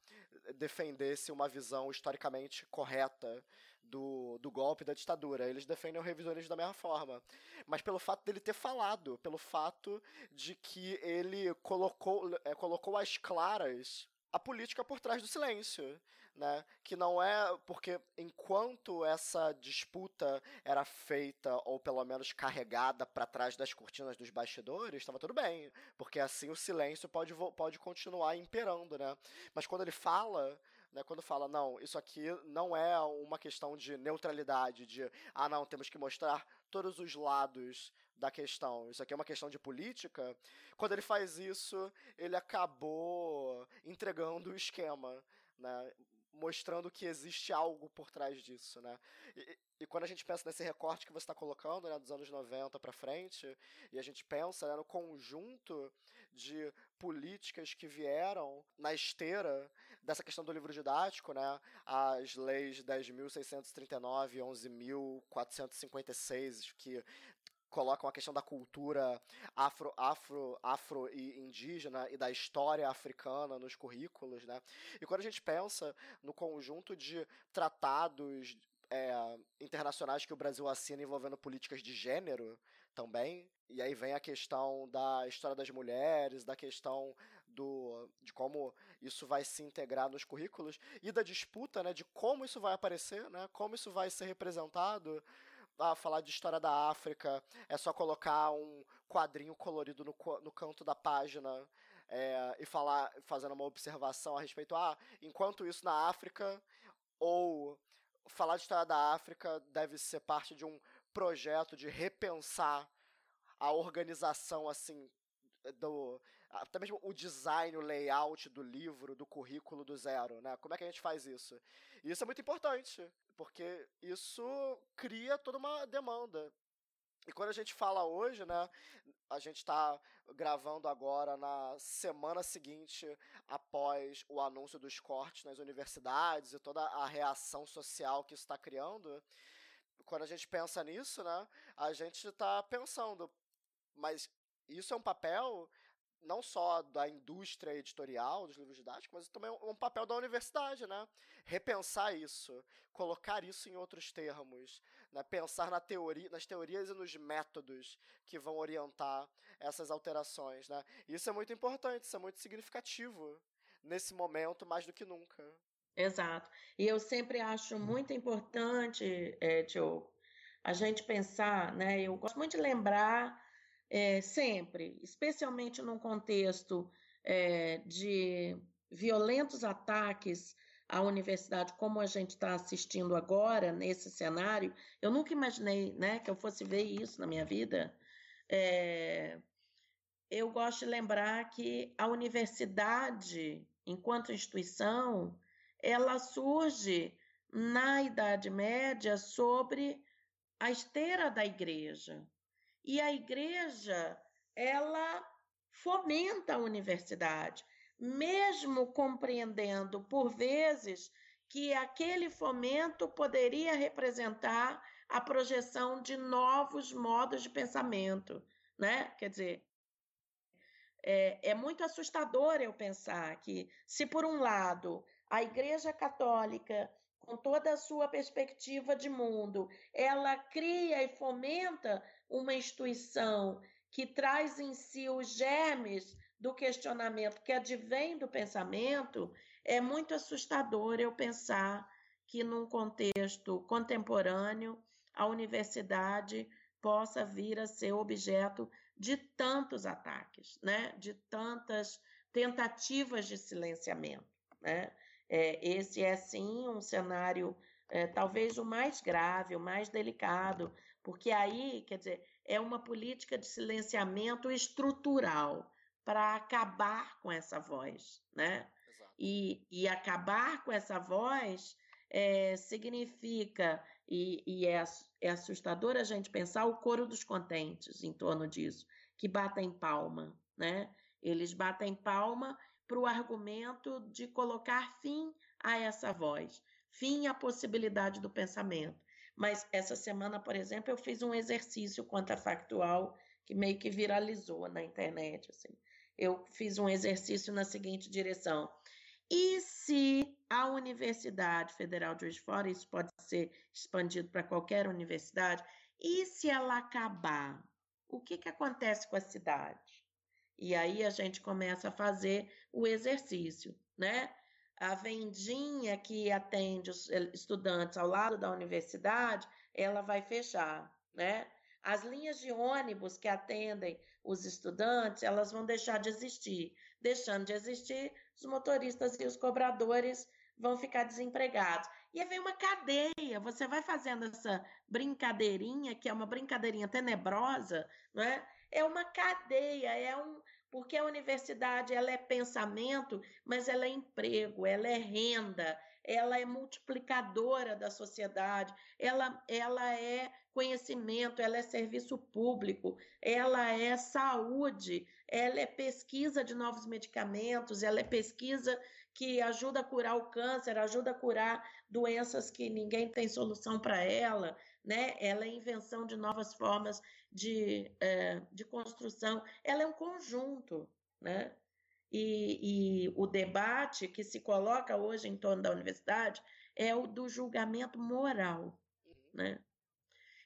defendesse uma visão historicamente correta do, do golpe da ditadura. Eles defendem o revisionismo da mesma forma. Mas pelo fato dele ter falado, pelo fato de que ele colocou, é, colocou às claras a política por trás do silêncio, né? Que não é porque enquanto essa disputa era feita ou pelo menos carregada para trás das cortinas dos bastidores, estava tudo bem, porque assim o silêncio pode, pode continuar imperando, né? Mas quando ele fala, né, quando fala, não, isso aqui não é uma questão de neutralidade, de, ah, não, temos que mostrar todos os lados da questão, isso aqui é uma questão de política, quando ele faz isso, ele acabou entregando o esquema, né? mostrando que existe algo por trás disso, né? E, e quando a gente pensa nesse recorte que você está colocando, né, dos anos 90 para frente, e a gente pensa né, no conjunto de políticas que vieram na esteira dessa questão do livro didático, né, as leis 10.639 e 11.456, que colocam a questão da cultura afro, afro, afro e indígena e da história africana nos currículos, né? E quando a gente pensa no conjunto de tratados é, internacionais que o Brasil assina envolvendo políticas de gênero também. E aí vem a questão da história das mulheres, da questão do, de como isso vai se integrar nos currículos e da disputa né, de como isso vai aparecer, né, como isso vai ser representado ah, falar de história da África é só colocar um quadrinho colorido no, no canto da página é, e falar, fazendo uma observação a respeito, ah, enquanto isso na África, ou falar de história da África deve ser parte de um projeto de repensar a organização assim do até mesmo o design, o layout do livro, do currículo do zero, né? Como é que a gente faz isso? E isso é muito importante, porque isso cria toda uma demanda. E quando a gente fala hoje, né, a gente está gravando agora na semana seguinte após o anúncio dos cortes nas universidades e toda a reação social que isso está criando. Quando a gente pensa nisso, né, a gente está pensando, mas isso é um papel não só da indústria editorial dos livros didáticos, mas também um papel da universidade, né? Repensar isso, colocar isso em outros termos, né? pensar na teoria, nas teorias e nos métodos que vão orientar essas alterações, né? Isso é muito importante, isso é muito significativo nesse momento mais do que nunca. Exato. E eu sempre acho muito importante, é, Diogo, a gente pensar, né? Eu gosto muito de lembrar é, sempre, especialmente num contexto é, de violentos ataques à universidade, como a gente está assistindo agora nesse cenário, eu nunca imaginei né, que eu fosse ver isso na minha vida. É, eu gosto de lembrar que a universidade, enquanto instituição, ela surge na Idade Média sobre a esteira da igreja. E a igreja, ela fomenta a universidade, mesmo compreendendo por vezes que aquele fomento poderia representar a projeção de novos modos de pensamento, né? Quer dizer, é, é, muito assustador eu pensar que, se por um lado a Igreja Católica com toda a sua perspectiva de mundo, ela cria e fomenta uma instituição que traz em si os germes do questionamento que advém do pensamento, é muito assustador eu pensar que num contexto contemporâneo a universidade possa vir a ser objeto de tantos ataques, né? de tantas tentativas de silenciamento. Né? É, esse é sim um cenário é, talvez o mais grave, o mais delicado, porque aí, quer dizer, é uma política de silenciamento estrutural para acabar com essa voz, né? E, e, acabar com essa voz é, significa, e, e é, é assustador a gente pensar o coro dos contentes em torno disso, que batem palma, né? Eles batem palma para o argumento de colocar fim a essa voz, fim à possibilidade do pensamento. Mas essa semana, por exemplo, eu fiz um exercício contrafactual que meio que viralizou na internet. Assim. Eu fiz um exercício na seguinte direção: e se a Universidade Federal de Juiz de Fora, isso pode ser expandido para qualquer universidade, e se ela acabar, o que, que acontece com a cidade? E aí a gente começa a fazer o exercício, né? A vendinha que atende os estudantes ao lado da universidade, ela vai fechar, né? As linhas de ônibus que atendem os estudantes, elas vão deixar de existir. Deixando de existir, os motoristas e os cobradores vão ficar desempregados. E aí vem uma cadeia, você vai fazendo essa brincadeirinha, que é uma brincadeirinha tenebrosa, não é? É uma cadeia, é um porque a universidade ela é pensamento, mas ela é emprego, ela é renda, ela é multiplicadora da sociedade, ela, ela é conhecimento, ela é serviço público, ela é saúde, ela é pesquisa de novos medicamentos, ela é pesquisa que ajuda a curar o câncer, ajuda a curar doenças que ninguém tem solução para ela, né? Ela é invenção de novas formas de, é, de construção. Ela é um conjunto, né? E, e o debate que se coloca hoje em torno da universidade é o do julgamento moral, uhum. né?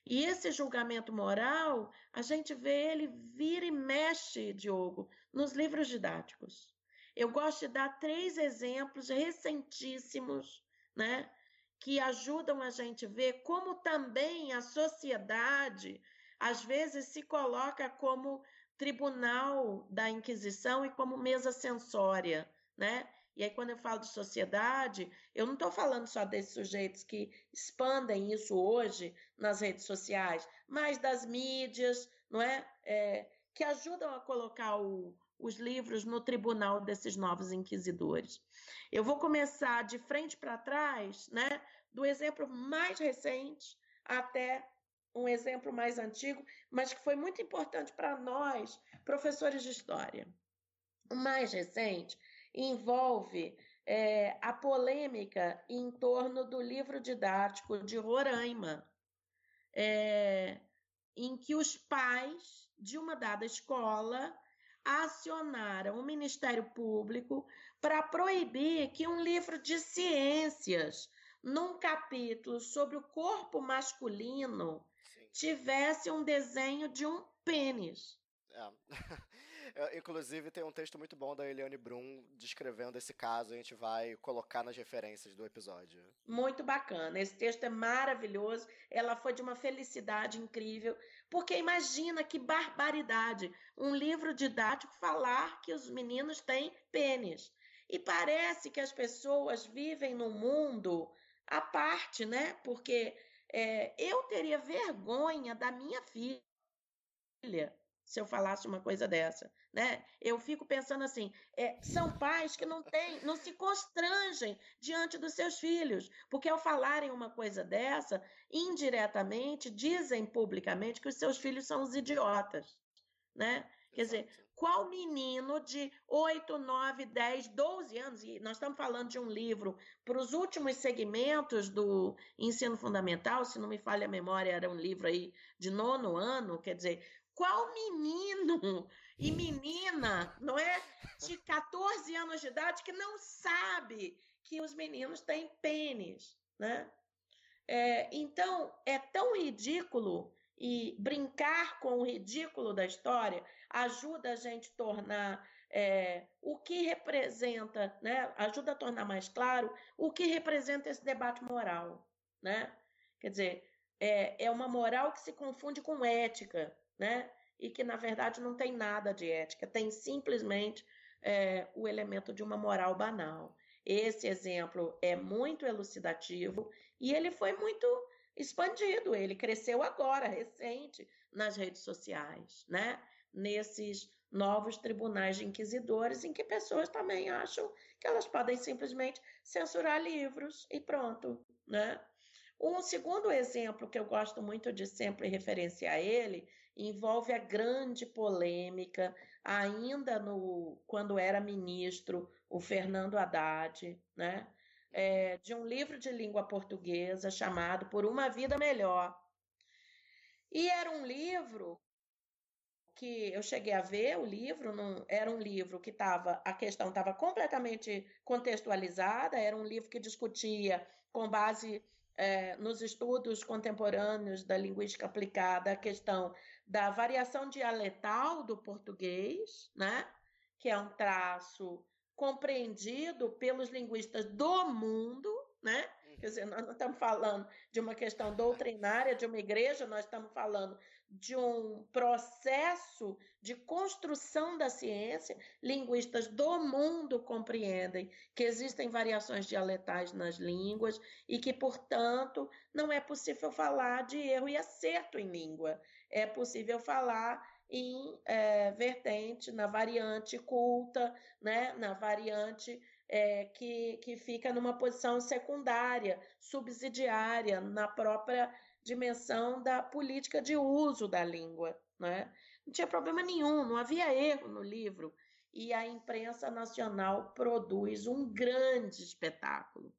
E esse julgamento moral, a gente vê ele vira e mexe, Diogo, nos livros didáticos. Eu gosto de dar três exemplos recentíssimos, né, que ajudam a gente a ver como também a sociedade às vezes se coloca como tribunal da Inquisição e como mesa censória, né? E aí, quando eu falo de sociedade, eu não estou falando só desses sujeitos que expandem isso hoje nas redes sociais, mas das mídias, não é? é que ajudam a colocar o, os livros no tribunal desses novos inquisidores. Eu vou começar de frente para trás, né? Do exemplo mais recente até um exemplo mais antigo, mas que foi muito importante para nós, professores de história. O mais recente envolve é, a polêmica em torno do livro didático de Roraima, é, em que os pais de uma dada escola acionaram o Ministério Público para proibir que um livro de ciências, num capítulo sobre o corpo masculino. Tivesse um desenho de um pênis. É. Inclusive, tem um texto muito bom da Eliane Brum descrevendo esse caso. A gente vai colocar nas referências do episódio. Muito bacana. Esse texto é maravilhoso. Ela foi de uma felicidade incrível. Porque imagina que barbaridade um livro didático falar que os meninos têm pênis. E parece que as pessoas vivem num mundo à parte, né? Porque é, eu teria vergonha da minha filha se eu falasse uma coisa dessa, né? Eu fico pensando assim, é, são pais que não têm, não se constrangem diante dos seus filhos, porque ao falarem uma coisa dessa, indiretamente dizem publicamente que os seus filhos são os idiotas, né? Quer dizer, qual menino de 8, 9, 10, 12 anos, e nós estamos falando de um livro para os últimos segmentos do ensino fundamental, se não me falha a memória, era um livro aí de nono ano, quer dizer, qual menino e menina, não é? De 14 anos de idade que não sabe que os meninos têm pênis, né? É, então, é tão ridículo e brincar com o ridículo da história ajuda a gente a tornar é, o que representa, né? Ajuda a tornar mais claro o que representa esse debate moral, né? Quer dizer, é, é uma moral que se confunde com ética, né? E que, na verdade, não tem nada de ética, tem simplesmente é, o elemento de uma moral banal. Esse exemplo é muito elucidativo e ele foi muito expandido, ele cresceu agora, recente, nas redes sociais, né? Nesses novos tribunais de inquisidores em que pessoas também acham que elas podem simplesmente censurar livros e pronto, né? Um segundo exemplo que eu gosto muito de sempre referenciar ele envolve a grande polêmica ainda no quando era ministro o Fernando Haddad, né? É, de um livro de língua portuguesa chamado Por uma Vida Melhor. E era um livro que eu cheguei a ver o livro, não, era um livro que estava, a questão estava completamente contextualizada, era um livro que discutia com base é, nos estudos contemporâneos da linguística aplicada a questão da variação dialetal do português, né? que é um traço compreendido pelos linguistas do mundo, né? Quer dizer, nós não estamos falando de uma questão doutrinária de uma igreja, nós estamos falando de um processo de construção da ciência, linguistas do mundo compreendem que existem variações dialetais nas línguas e que, portanto, não é possível falar de erro e acerto em língua. É possível falar em é, vertente, na variante culta, né? na variante é, que, que fica numa posição secundária, subsidiária, na própria dimensão da política de uso da língua. Né? Não tinha problema nenhum, não havia erro no livro. E a imprensa nacional produz um grande espetáculo.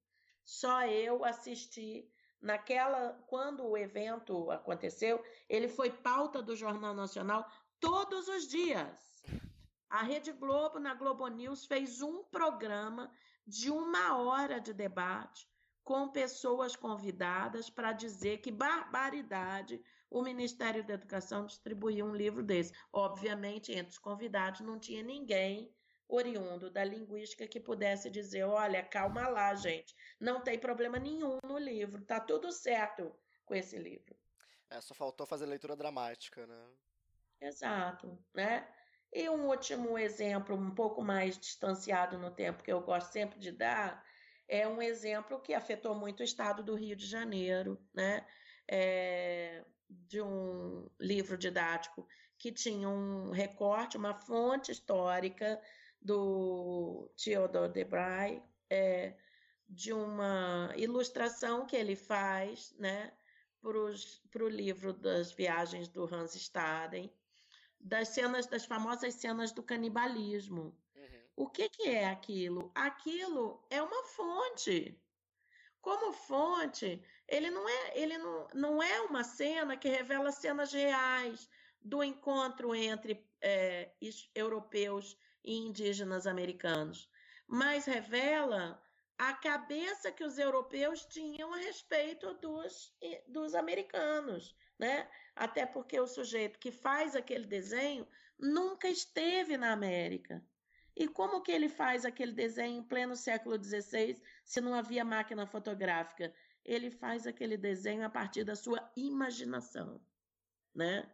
Só eu assisti naquela quando o evento aconteceu, ele foi pauta do Jornal Nacional todos os dias. A Rede Globo na Globo News fez um programa de uma hora de debate com pessoas convidadas para dizer que barbaridade o Ministério da Educação distribuiu um livro desse. Obviamente, entre os convidados não tinha ninguém oriundo da linguística que pudesse dizer: olha, calma lá, gente, não tem problema nenhum no livro, tá tudo certo com esse livro. É, só faltou fazer leitura dramática, né? Exato, né? E um último exemplo, um pouco mais distanciado no tempo, que eu gosto sempre de dar, é um exemplo que afetou muito o estado do Rio de Janeiro, né? É, de um livro didático que tinha um recorte, uma fonte histórica do Theodore de Bry, é, de uma ilustração que ele faz né, para o livro das viagens do Hans Staden, das cenas, das famosas cenas do canibalismo. Uhum. O que, que é aquilo? Aquilo é uma fonte. Como fonte, ele não é, ele não, não é uma cena que revela cenas reais do encontro entre é, europeus e indígenas americanos, mas revela a cabeça que os europeus tinham a respeito dos, dos americanos, né? Até porque o sujeito que faz aquele desenho nunca esteve na América. E como que ele faz aquele desenho em pleno século XVI, se não havia máquina fotográfica? Ele faz aquele desenho a partir da sua imaginação, né?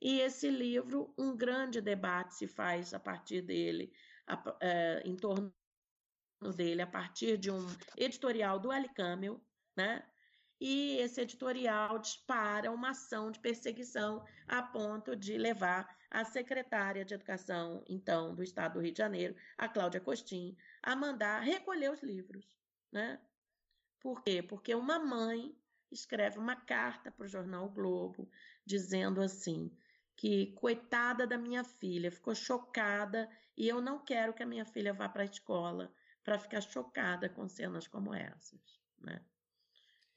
E esse livro, um grande debate se faz a partir dele, a, é, em torno dele, a partir de um editorial do Ali Camel, né? E esse editorial dispara uma ação de perseguição a ponto de levar a secretária de Educação, então, do Estado do Rio de Janeiro, a Cláudia Costin, a mandar recolher os livros, né? Por quê? Porque uma mãe escreve uma carta para o jornal o Globo dizendo assim: que, coitada da minha filha, ficou chocada e eu não quero que a minha filha vá para a escola para ficar chocada com cenas como essas, né?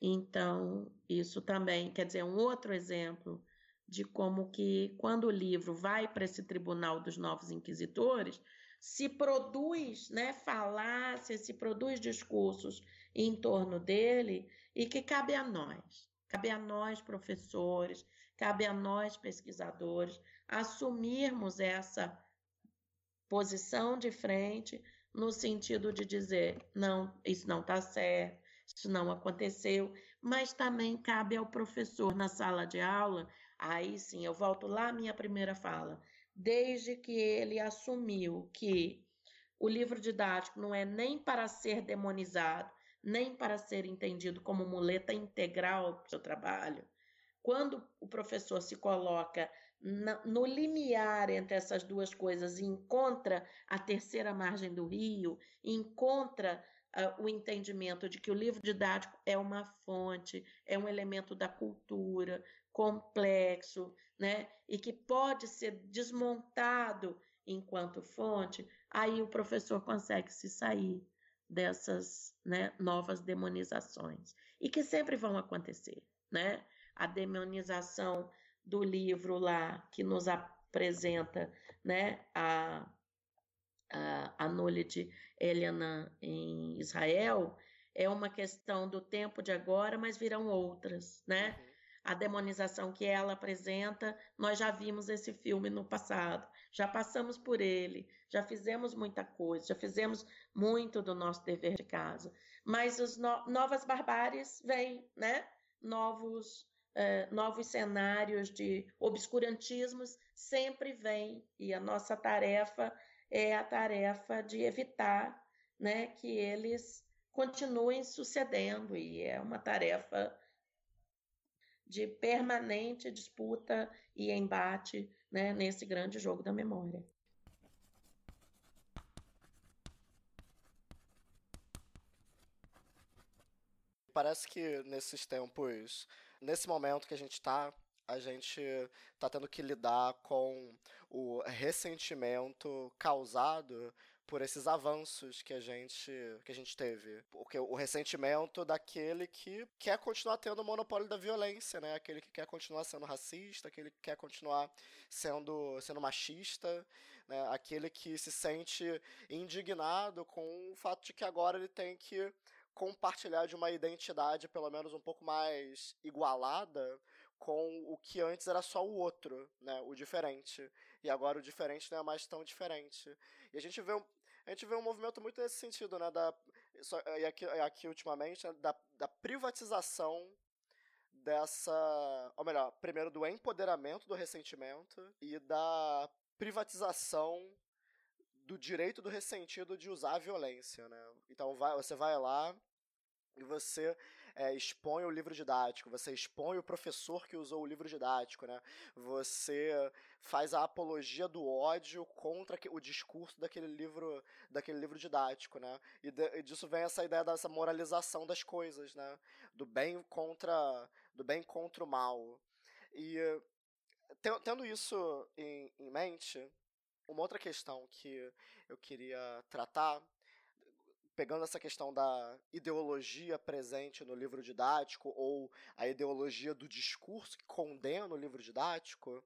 Então, isso também quer dizer um outro exemplo de como que quando o livro vai para esse tribunal dos novos inquisitores, se produz, né, falácias, se produz discursos em torno dele e que cabe a nós, cabe a nós professores, cabe a nós, pesquisadores, assumirmos essa posição de frente no sentido de dizer: não, isso não está certo, isso não aconteceu, mas também cabe ao professor na sala de aula. Aí sim, eu volto lá à minha primeira fala. Desde que ele assumiu que o livro didático não é nem para ser demonizado, nem para ser entendido como muleta integral para o seu trabalho. Quando o professor se coloca no limiar entre essas duas coisas e encontra a terceira margem do rio, encontra uh, o entendimento de que o livro didático é uma fonte, é um elemento da cultura complexo, né? E que pode ser desmontado enquanto fonte, aí o professor consegue se sair dessas né, novas demonizações e que sempre vão acontecer, né? A demonização do livro lá que nos apresenta, né, a a, a Helena em Israel é uma questão do tempo de agora, mas virão outras, né? Uhum. A demonização que ela apresenta, nós já vimos esse filme no passado, já passamos por ele, já fizemos muita coisa, já fizemos muito do nosso dever de casa. Mas as no novas barbáries vêm, né? Novos, eh, novos cenários de obscurantismos sempre vêm, e a nossa tarefa é a tarefa de evitar né, que eles continuem sucedendo, e é uma tarefa de permanente disputa e embate né, nesse grande jogo da memória. Parece que nesses tempos, nesse momento que a gente está, a gente está tendo que lidar com o ressentimento causado por esses avanços que a gente que a gente teve. Porque o ressentimento daquele que quer continuar tendo o monopólio da violência, né? Aquele que quer continuar sendo racista, aquele que quer continuar sendo sendo machista, né? Aquele que se sente indignado com o fato de que agora ele tem que compartilhar de uma identidade pelo menos um pouco mais igualada com o que antes era só o outro, né, o diferente. E agora o diferente não é mais tão diferente. E a gente vê um, a gente vê um movimento muito nesse sentido, né, da, e aqui, aqui ultimamente, né, da, da privatização dessa, ou melhor, primeiro do empoderamento do ressentimento e da privatização do direito do ressentido de usar a violência, né? Então vai, você vai lá e você é, expõe o livro didático, você expõe o professor que usou o livro didático, né? Você faz a apologia do ódio contra o discurso daquele livro, daquele livro didático, né? E, de, e disso vem essa ideia dessa moralização das coisas, né? Do bem contra, do bem contra o mal. E tendo isso em, em mente, uma outra questão que eu queria tratar pegando essa questão da ideologia presente no livro didático ou a ideologia do discurso que condena o livro didático,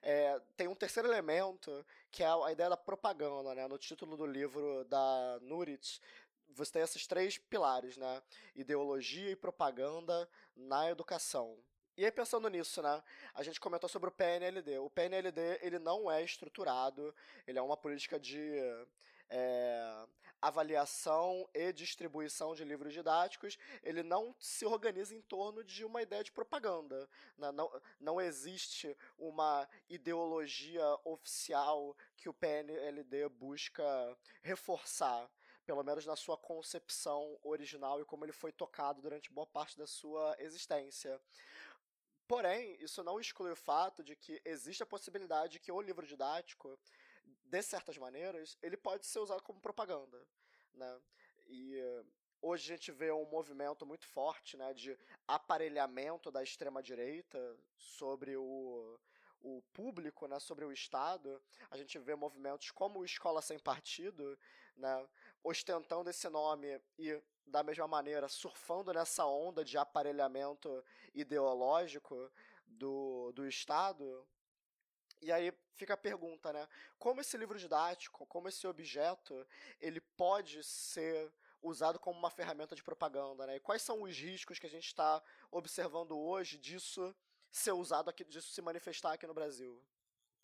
é, tem um terceiro elemento que é a ideia da propaganda. Né? No título do livro da Nurit, você tem esses três pilares, né? Ideologia e propaganda na educação. E aí pensando nisso, né, a gente comentou sobre o PNLD. O PNLD ele não é estruturado, ele é uma política de é, avaliação e distribuição de livros didáticos, ele não se organiza em torno de uma ideia de propaganda. Né? Não, não existe uma ideologia oficial que o PNLD busca reforçar pelo menos na sua concepção original e como ele foi tocado durante boa parte da sua existência. Porém, isso não exclui o fato de que existe a possibilidade de que o livro didático de certas maneiras, ele pode ser usado como propaganda, né? E hoje a gente vê um movimento muito forte, né, de aparelhamento da extrema direita sobre o o público, né, sobre o Estado, a gente vê movimentos como Escola Sem Partido, né, ostentando esse nome e, da mesma maneira, surfando nessa onda de aparelhamento ideológico do, do Estado, e aí fica a pergunta, né? Como esse livro didático, como esse objeto, ele pode ser usado como uma ferramenta de propaganda, né? E quais são os riscos que a gente está observando hoje disso ser usado aqui, disso se manifestar aqui no Brasil?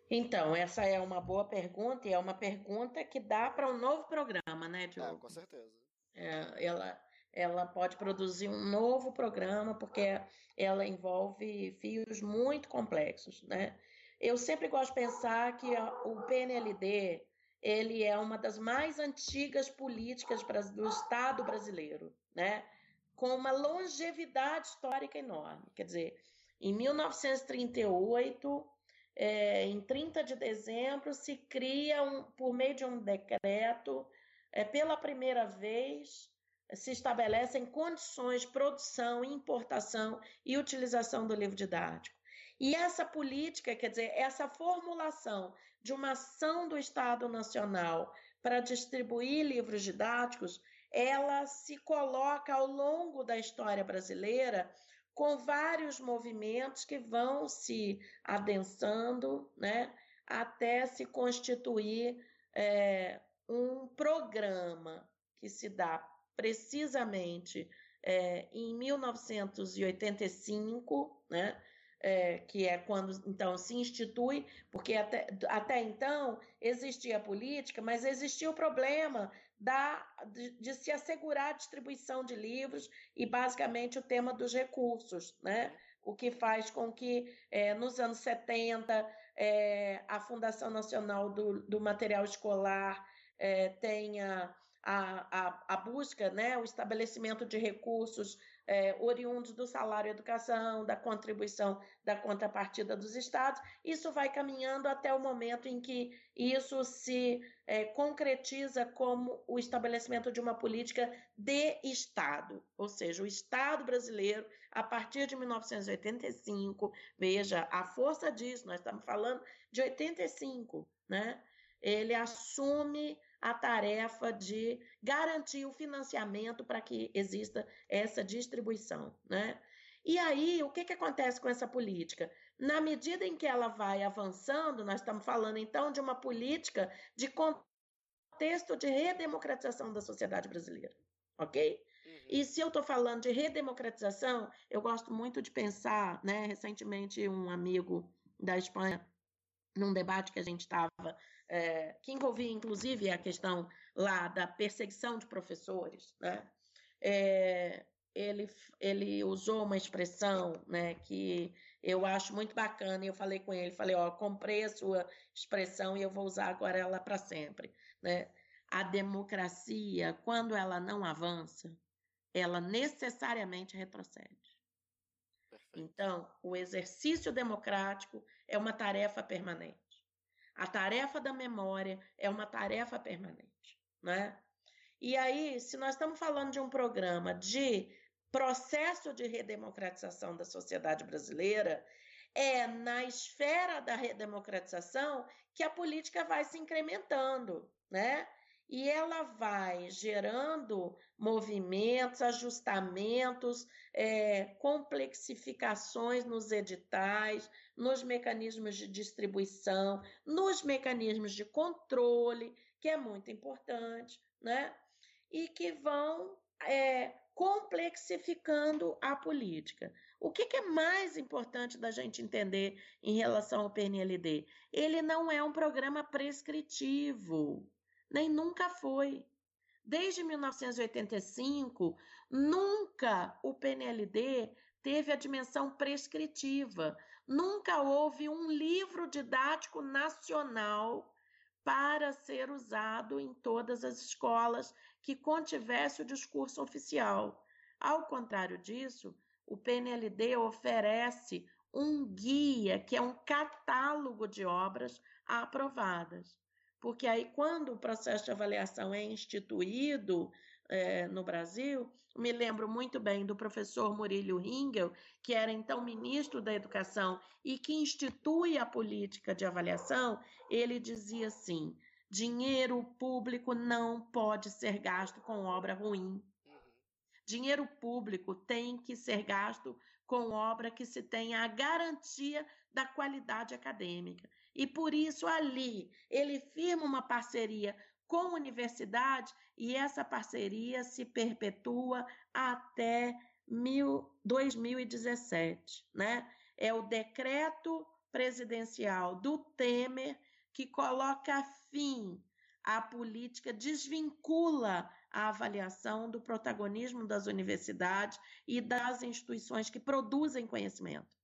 Então, essa é uma boa pergunta e é uma pergunta que dá para um novo programa, né, é, Diogo? É, com certeza. É, ela, ela pode produzir um novo programa porque ela envolve fios muito complexos, né? Eu sempre gosto de pensar que o PNLD ele é uma das mais antigas políticas do Estado brasileiro, né? com uma longevidade histórica enorme. Quer dizer, em 1938, é, em 30 de dezembro, se cria, um, por meio de um decreto, é, pela primeira vez, se estabelecem condições de produção, importação e utilização do livro didático. E essa política, quer dizer, essa formulação de uma ação do Estado Nacional para distribuir livros didáticos, ela se coloca ao longo da história brasileira com vários movimentos que vão se adensando, né, até se constituir é, um programa que se dá precisamente é, em 1985, né, é, que é quando então se institui, porque até, até então existia a política, mas existia o problema da, de, de, se assegurar a distribuição de livros e basicamente o tema dos recursos, né? o que faz com que é, nos anos 70 é, a Fundação Nacional do, do Material Escolar é, tenha a, a, a busca, né, o estabelecimento de recursos é, oriundos do salário educação, da contribuição da contrapartida dos estados. Isso vai caminhando até o momento em que isso se é, concretiza como o estabelecimento de uma política de Estado, ou seja, o Estado brasileiro, a partir de 1985, veja a força disso, nós estamos falando de 85, né? Ele assume a tarefa de garantir o financiamento para que exista essa distribuição. Né? E aí, o que, que acontece com essa política? Na medida em que ela vai avançando, nós estamos falando então de uma política de contexto de redemocratização da sociedade brasileira, ok? Uhum. E se eu estou falando de redemocratização, eu gosto muito de pensar, né? Recentemente, um amigo da Espanha, num debate que a gente estava é, que envolvia inclusive a questão lá da perseguição de professores, né? É, ele, ele usou uma expressão né, que eu acho muito bacana, e eu falei com ele, falei, ó, comprei a sua expressão e eu vou usar agora ela para sempre. Né? A democracia, quando ela não avança, ela necessariamente retrocede. Perfeito. Então, o exercício democrático é uma tarefa permanente. A tarefa da memória é uma tarefa permanente, né? E aí, se nós estamos falando de um programa de processo de redemocratização da sociedade brasileira, é na esfera da redemocratização que a política vai se incrementando, né? e ela vai gerando movimentos, ajustamentos, é, complexificações nos editais, nos mecanismos de distribuição, nos mecanismos de controle, que é muito importante, né? E que vão é, complexificando a política. O que, que, é mais importante da gente entender em relação ao PNLD? Ele não é um programa prescritivo nem nunca foi. Desde 1985, nunca o PNLD teve a dimensão prescritiva. Nunca houve um livro didático nacional para ser usado em todas as escolas que contivesse o discurso oficial. Ao contrário disso, o PNLD oferece um guia, que é um catálogo de obras aprovadas porque aí, quando o processo de avaliação é instituído é, no Brasil, me lembro muito bem do professor Murilo Ringel, que era então ministro da Educação e que institui a política de avaliação, ele dizia assim: dinheiro público não pode ser gasto com obra ruim. Dinheiro público tem que ser gasto com obra que se tenha a garantia da qualidade acadêmica. E por isso ali ele firma uma parceria com universidade e essa parceria se perpetua até mil, 2017, né? É o decreto presidencial do Temer que coloca fim à política, desvincula a avaliação do protagonismo das universidades e das instituições que produzem conhecimento.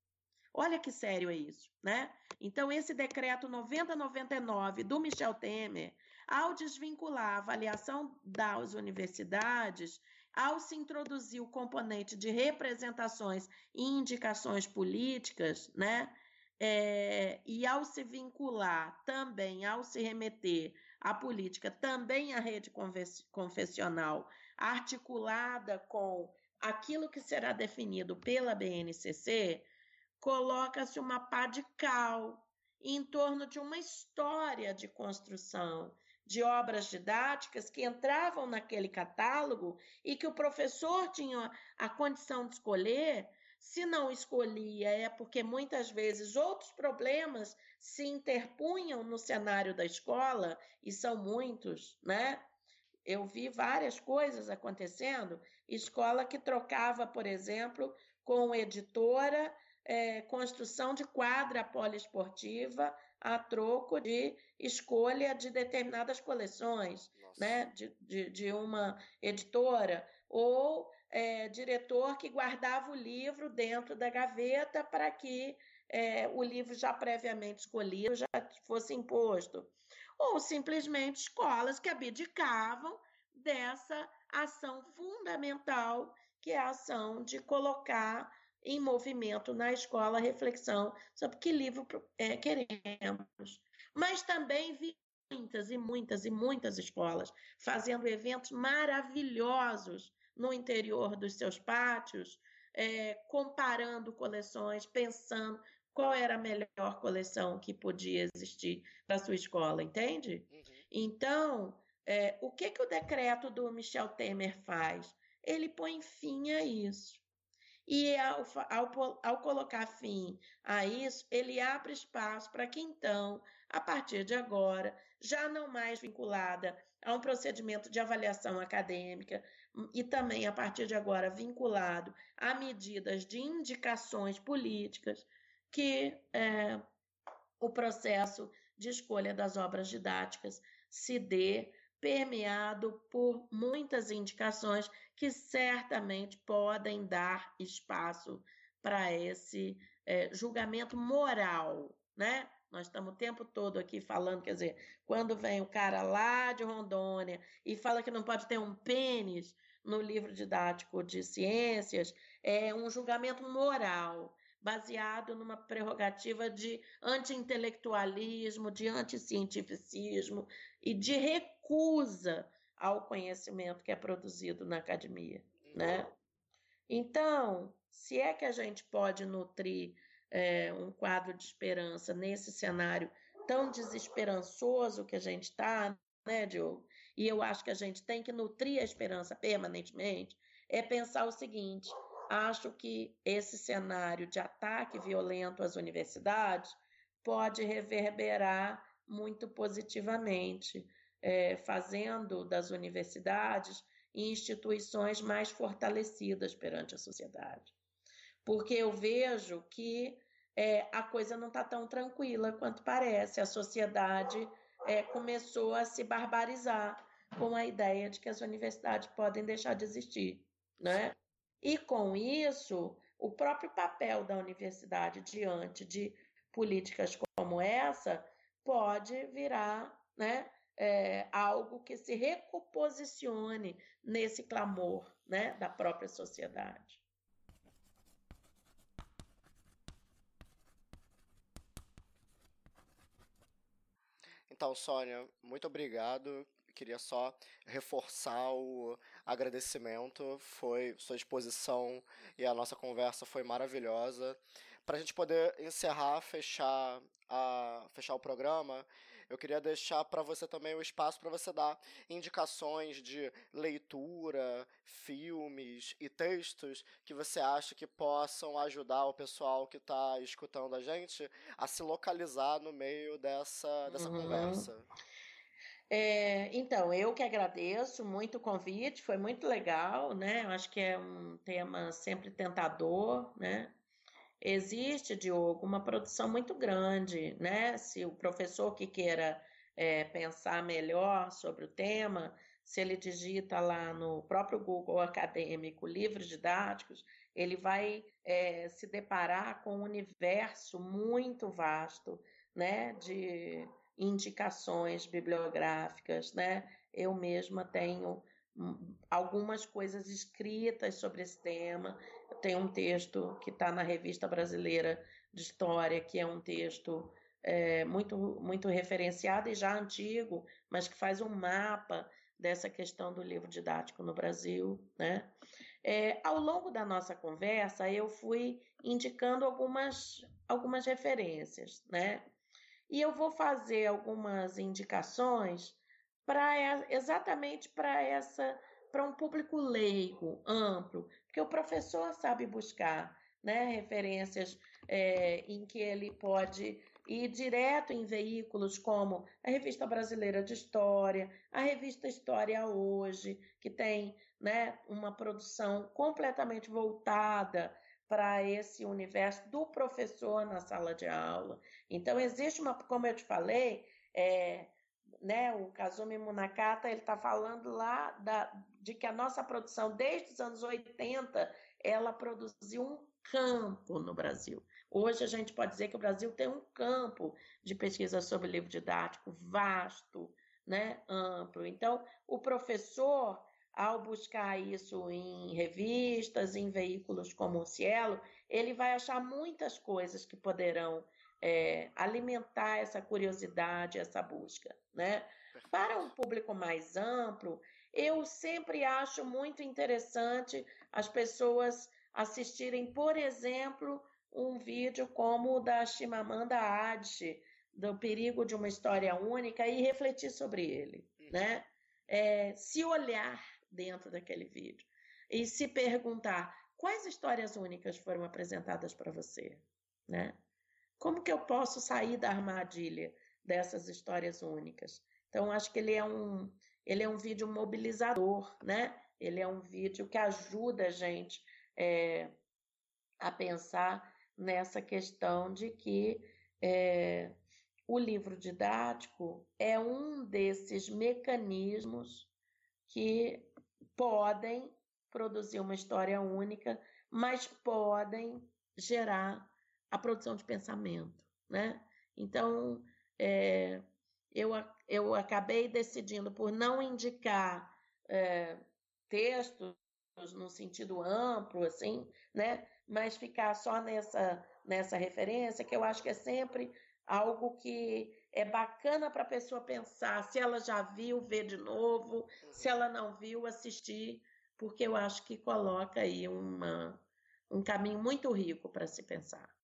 Olha que sério é isso, né? Então, esse decreto 9099 do Michel Temer, ao desvincular a avaliação das universidades, ao se introduzir o componente de representações e indicações políticas, né? É, e ao se vincular também, ao se remeter à política, também à rede confessional, articulada com aquilo que será definido pela BNCC, coloca-se uma pá de cal em torno de uma história de construção de obras didáticas que entravam naquele catálogo e que o professor tinha a condição de escolher se não escolhia, é porque muitas vezes outros problemas se interpunham no cenário da escola, e são muitos, né? Eu vi várias coisas acontecendo. Escola que trocava, por exemplo, com editora, é, construção de quadra poliesportiva a troco de escolha de determinadas coleções, né? De, de, de, uma editora, ou é, diretor que guardava o livro dentro da gaveta para que é, o livro já previamente escolhido já fosse imposto. Ou simplesmente escolas que abdicavam dessa ação fundamental, que é a ação de colocar em movimento na escola a reflexão sobre que livro é, queremos. Mas também vi muitas e muitas e muitas escolas fazendo eventos maravilhosos no interior dos seus pátios, é, comparando coleções, pensando qual era a melhor coleção que podia existir para sua escola, entende? Uhum. Então, é, o que, que o decreto do Michel Temer faz? Ele põe fim a isso. E ao, ao, ao, colocar fim a isso, ele abre espaço para que então, a partir de agora, já não mais vinculada a um procedimento de avaliação acadêmica, e também, a partir de agora, vinculado a medidas de indicações políticas, que é, o processo de escolha das obras didáticas se dê permeado por muitas indicações que certamente podem dar espaço para esse é, julgamento moral, né? Nós estamos o tempo todo aqui falando, quer dizer, quando vem o cara lá de Rondônia e fala que não pode ter um pênis no livro didático de ciências, é um julgamento moral, baseado numa prerrogativa de anti-intelectualismo, de anticientificismo e de recusa ao conhecimento que é produzido na academia, né? Então, se é que a gente pode nutrir é, um quadro de esperança nesse cenário tão desesperançoso que a gente está, né, Diogo? E eu acho que a gente tem que nutrir a esperança permanentemente, é pensar o seguinte: acho que esse cenário de ataque violento às universidades pode reverberar muito positivamente, é, fazendo das universidades instituições mais fortalecidas perante a sociedade porque eu vejo que é, a coisa não está tão tranquila quanto parece. A sociedade é, começou a se barbarizar com a ideia de que as universidades podem deixar de existir, né? E com isso, o próprio papel da universidade diante de políticas como essa pode virar, né, é, algo que se recomposicione nesse clamor, né, da própria sociedade. Então, Sônia, muito obrigado. Queria só reforçar o agradecimento. Foi sua exposição e a nossa conversa foi maravilhosa. Para a gente poder encerrar, fechar, a, fechar o programa, eu queria deixar para você também o espaço para você dar indicações de leitura, filmes e textos que você acha que possam ajudar o pessoal que está escutando a gente a se localizar no meio dessa, dessa uhum. conversa. É, então, eu que agradeço muito o convite, foi muito legal, né? Eu acho que é um tema sempre tentador, né? Existe, Diogo, uma produção muito grande, né? Se o professor que queira é, pensar melhor sobre o tema, se ele digita lá no próprio Google acadêmico livros didáticos, ele vai é, se deparar com um universo muito vasto né, de indicações bibliográficas. Né? Eu mesma tenho hum, algumas coisas escritas sobre esse tema. Tenho um texto que está na Revista Brasileira de História, que é um texto é, muito, muito referenciado e já antigo, mas que faz um mapa dessa questão do livro didático no Brasil, né? É, ao longo da nossa conversa, eu fui indicando algumas, algumas referências, né? E eu vou fazer algumas indicações para exatamente para essa para um público leigo, amplo, porque o professor sabe buscar né, referências é, em que ele pode e direto em veículos como a Revista Brasileira de História, a Revista História Hoje, que tem né, uma produção completamente voltada para esse universo do professor na sala de aula. Então, existe uma, como eu te falei, é, né, o Kazumi Munakata ele está falando lá da, de que a nossa produção, desde os anos 80, ela produziu um campo no Brasil. Hoje a gente pode dizer que o Brasil tem um campo de pesquisa sobre livro didático vasto, né, amplo. Então, o professor, ao buscar isso em revistas, em veículos como o Cielo, ele vai achar muitas coisas que poderão é, alimentar essa curiosidade, essa busca, né? Para um público mais amplo, eu sempre acho muito interessante as pessoas assistirem, por exemplo, um vídeo como o da Chimamanda Adichie, do perigo de uma história única e refletir sobre ele, uhum. né? É, se olhar dentro daquele vídeo e se perguntar quais histórias únicas foram apresentadas para você, né? Como que eu posso sair da armadilha dessas histórias únicas? Então acho que ele é um ele é um vídeo mobilizador, né? Ele é um vídeo que ajuda a gente é, a pensar nessa questão de que é, o livro didático é um desses mecanismos que podem produzir uma história única, mas podem gerar a produção de pensamento, né? Então, é, eu, eu acabei decidindo por não indicar é, textos no sentido amplo, assim, né? mas ficar só nessa, nessa referência, que eu acho que é sempre algo que é bacana para a pessoa pensar, se ela já viu, ver de novo, uhum. se ela não viu, assistir, porque eu acho que coloca aí uma, um caminho muito rico para se pensar.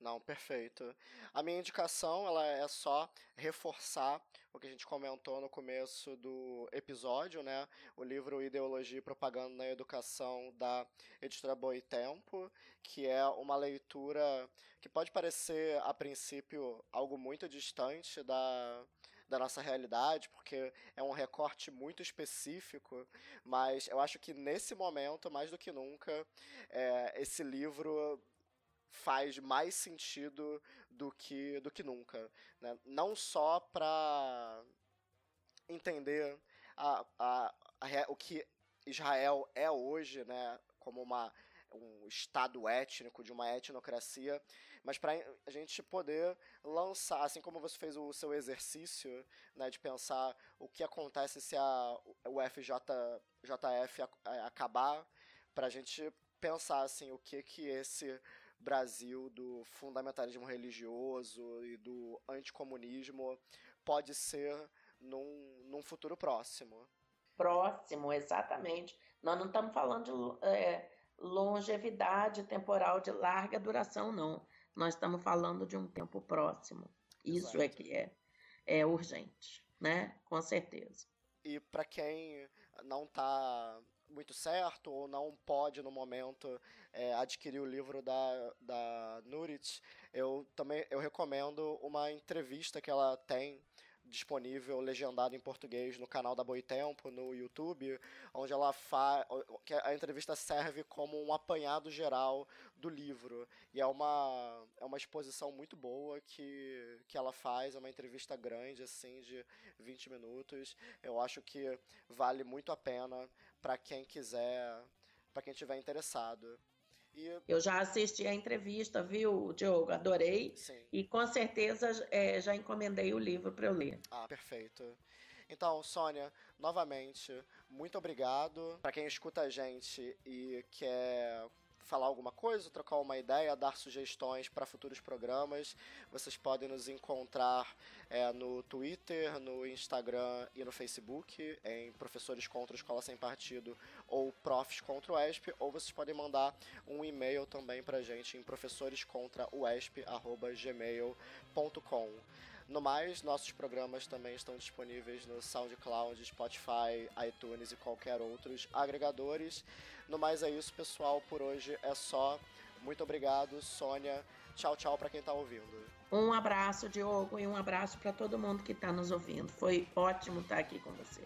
Não, perfeito. A minha indicação ela é só reforçar o que a gente comentou no começo do episódio, né? O livro Ideologia e Propaganda na Educação da editora Boitempo, que é uma leitura que pode parecer a princípio algo muito distante da da nossa realidade, porque é um recorte muito específico, mas eu acho que nesse momento, mais do que nunca, é, esse livro faz mais sentido do que, do que nunca. Né? Não só para entender a, a, a, o que Israel é hoje, né, como uma, um estado étnico, de uma etnocracia, mas para a gente poder lançar, assim como você fez o seu exercício né, de pensar o que acontece se a, o FJF acabar, para a gente pensar assim, o que que esse Brasil do fundamentalismo religioso e do anticomunismo pode ser num, num futuro próximo. Próximo, exatamente. Nós não estamos falando de é, longevidade temporal de larga duração, não. Nós estamos falando de um tempo próximo. Isso é Exato. é que é, é urgente, né? Com certeza. E para quem não está muito certo ou não pode no momento é, adquirir o livro da, da Nurit, eu também eu recomendo uma entrevista que ela tem disponível legendado em português no canal da Boitempo, no YouTube, onde ela faz. que a entrevista serve como um apanhado geral do livro. E é uma, é uma exposição muito boa que, que ela faz, é uma entrevista grande, assim, de 20 minutos. Eu acho que vale muito a pena para quem quiser, para quem tiver interessado. E... Eu já assisti a entrevista, viu, Diogo? Adorei. Sim. E com certeza é, já encomendei o livro para eu ler. Ah, perfeito. Então, Sônia, novamente, muito obrigado. Para quem escuta a gente e quer falar alguma coisa, trocar uma ideia, dar sugestões para futuros programas, vocês podem nos encontrar é, no Twitter, no Instagram e no Facebook, em Professores contra Escola Sem Partido ou Profs contra o ESP, ou vocês podem mandar um e-mail também para gente em professorescontrauesp.gmail.com. No mais, nossos programas também estão disponíveis no SoundCloud, Spotify, iTunes e qualquer outros agregadores. No mais é isso, pessoal. Por hoje é só. Muito obrigado, Sônia. Tchau, tchau para quem está ouvindo. Um abraço, Diogo, e um abraço para todo mundo que está nos ouvindo. Foi ótimo estar aqui com você.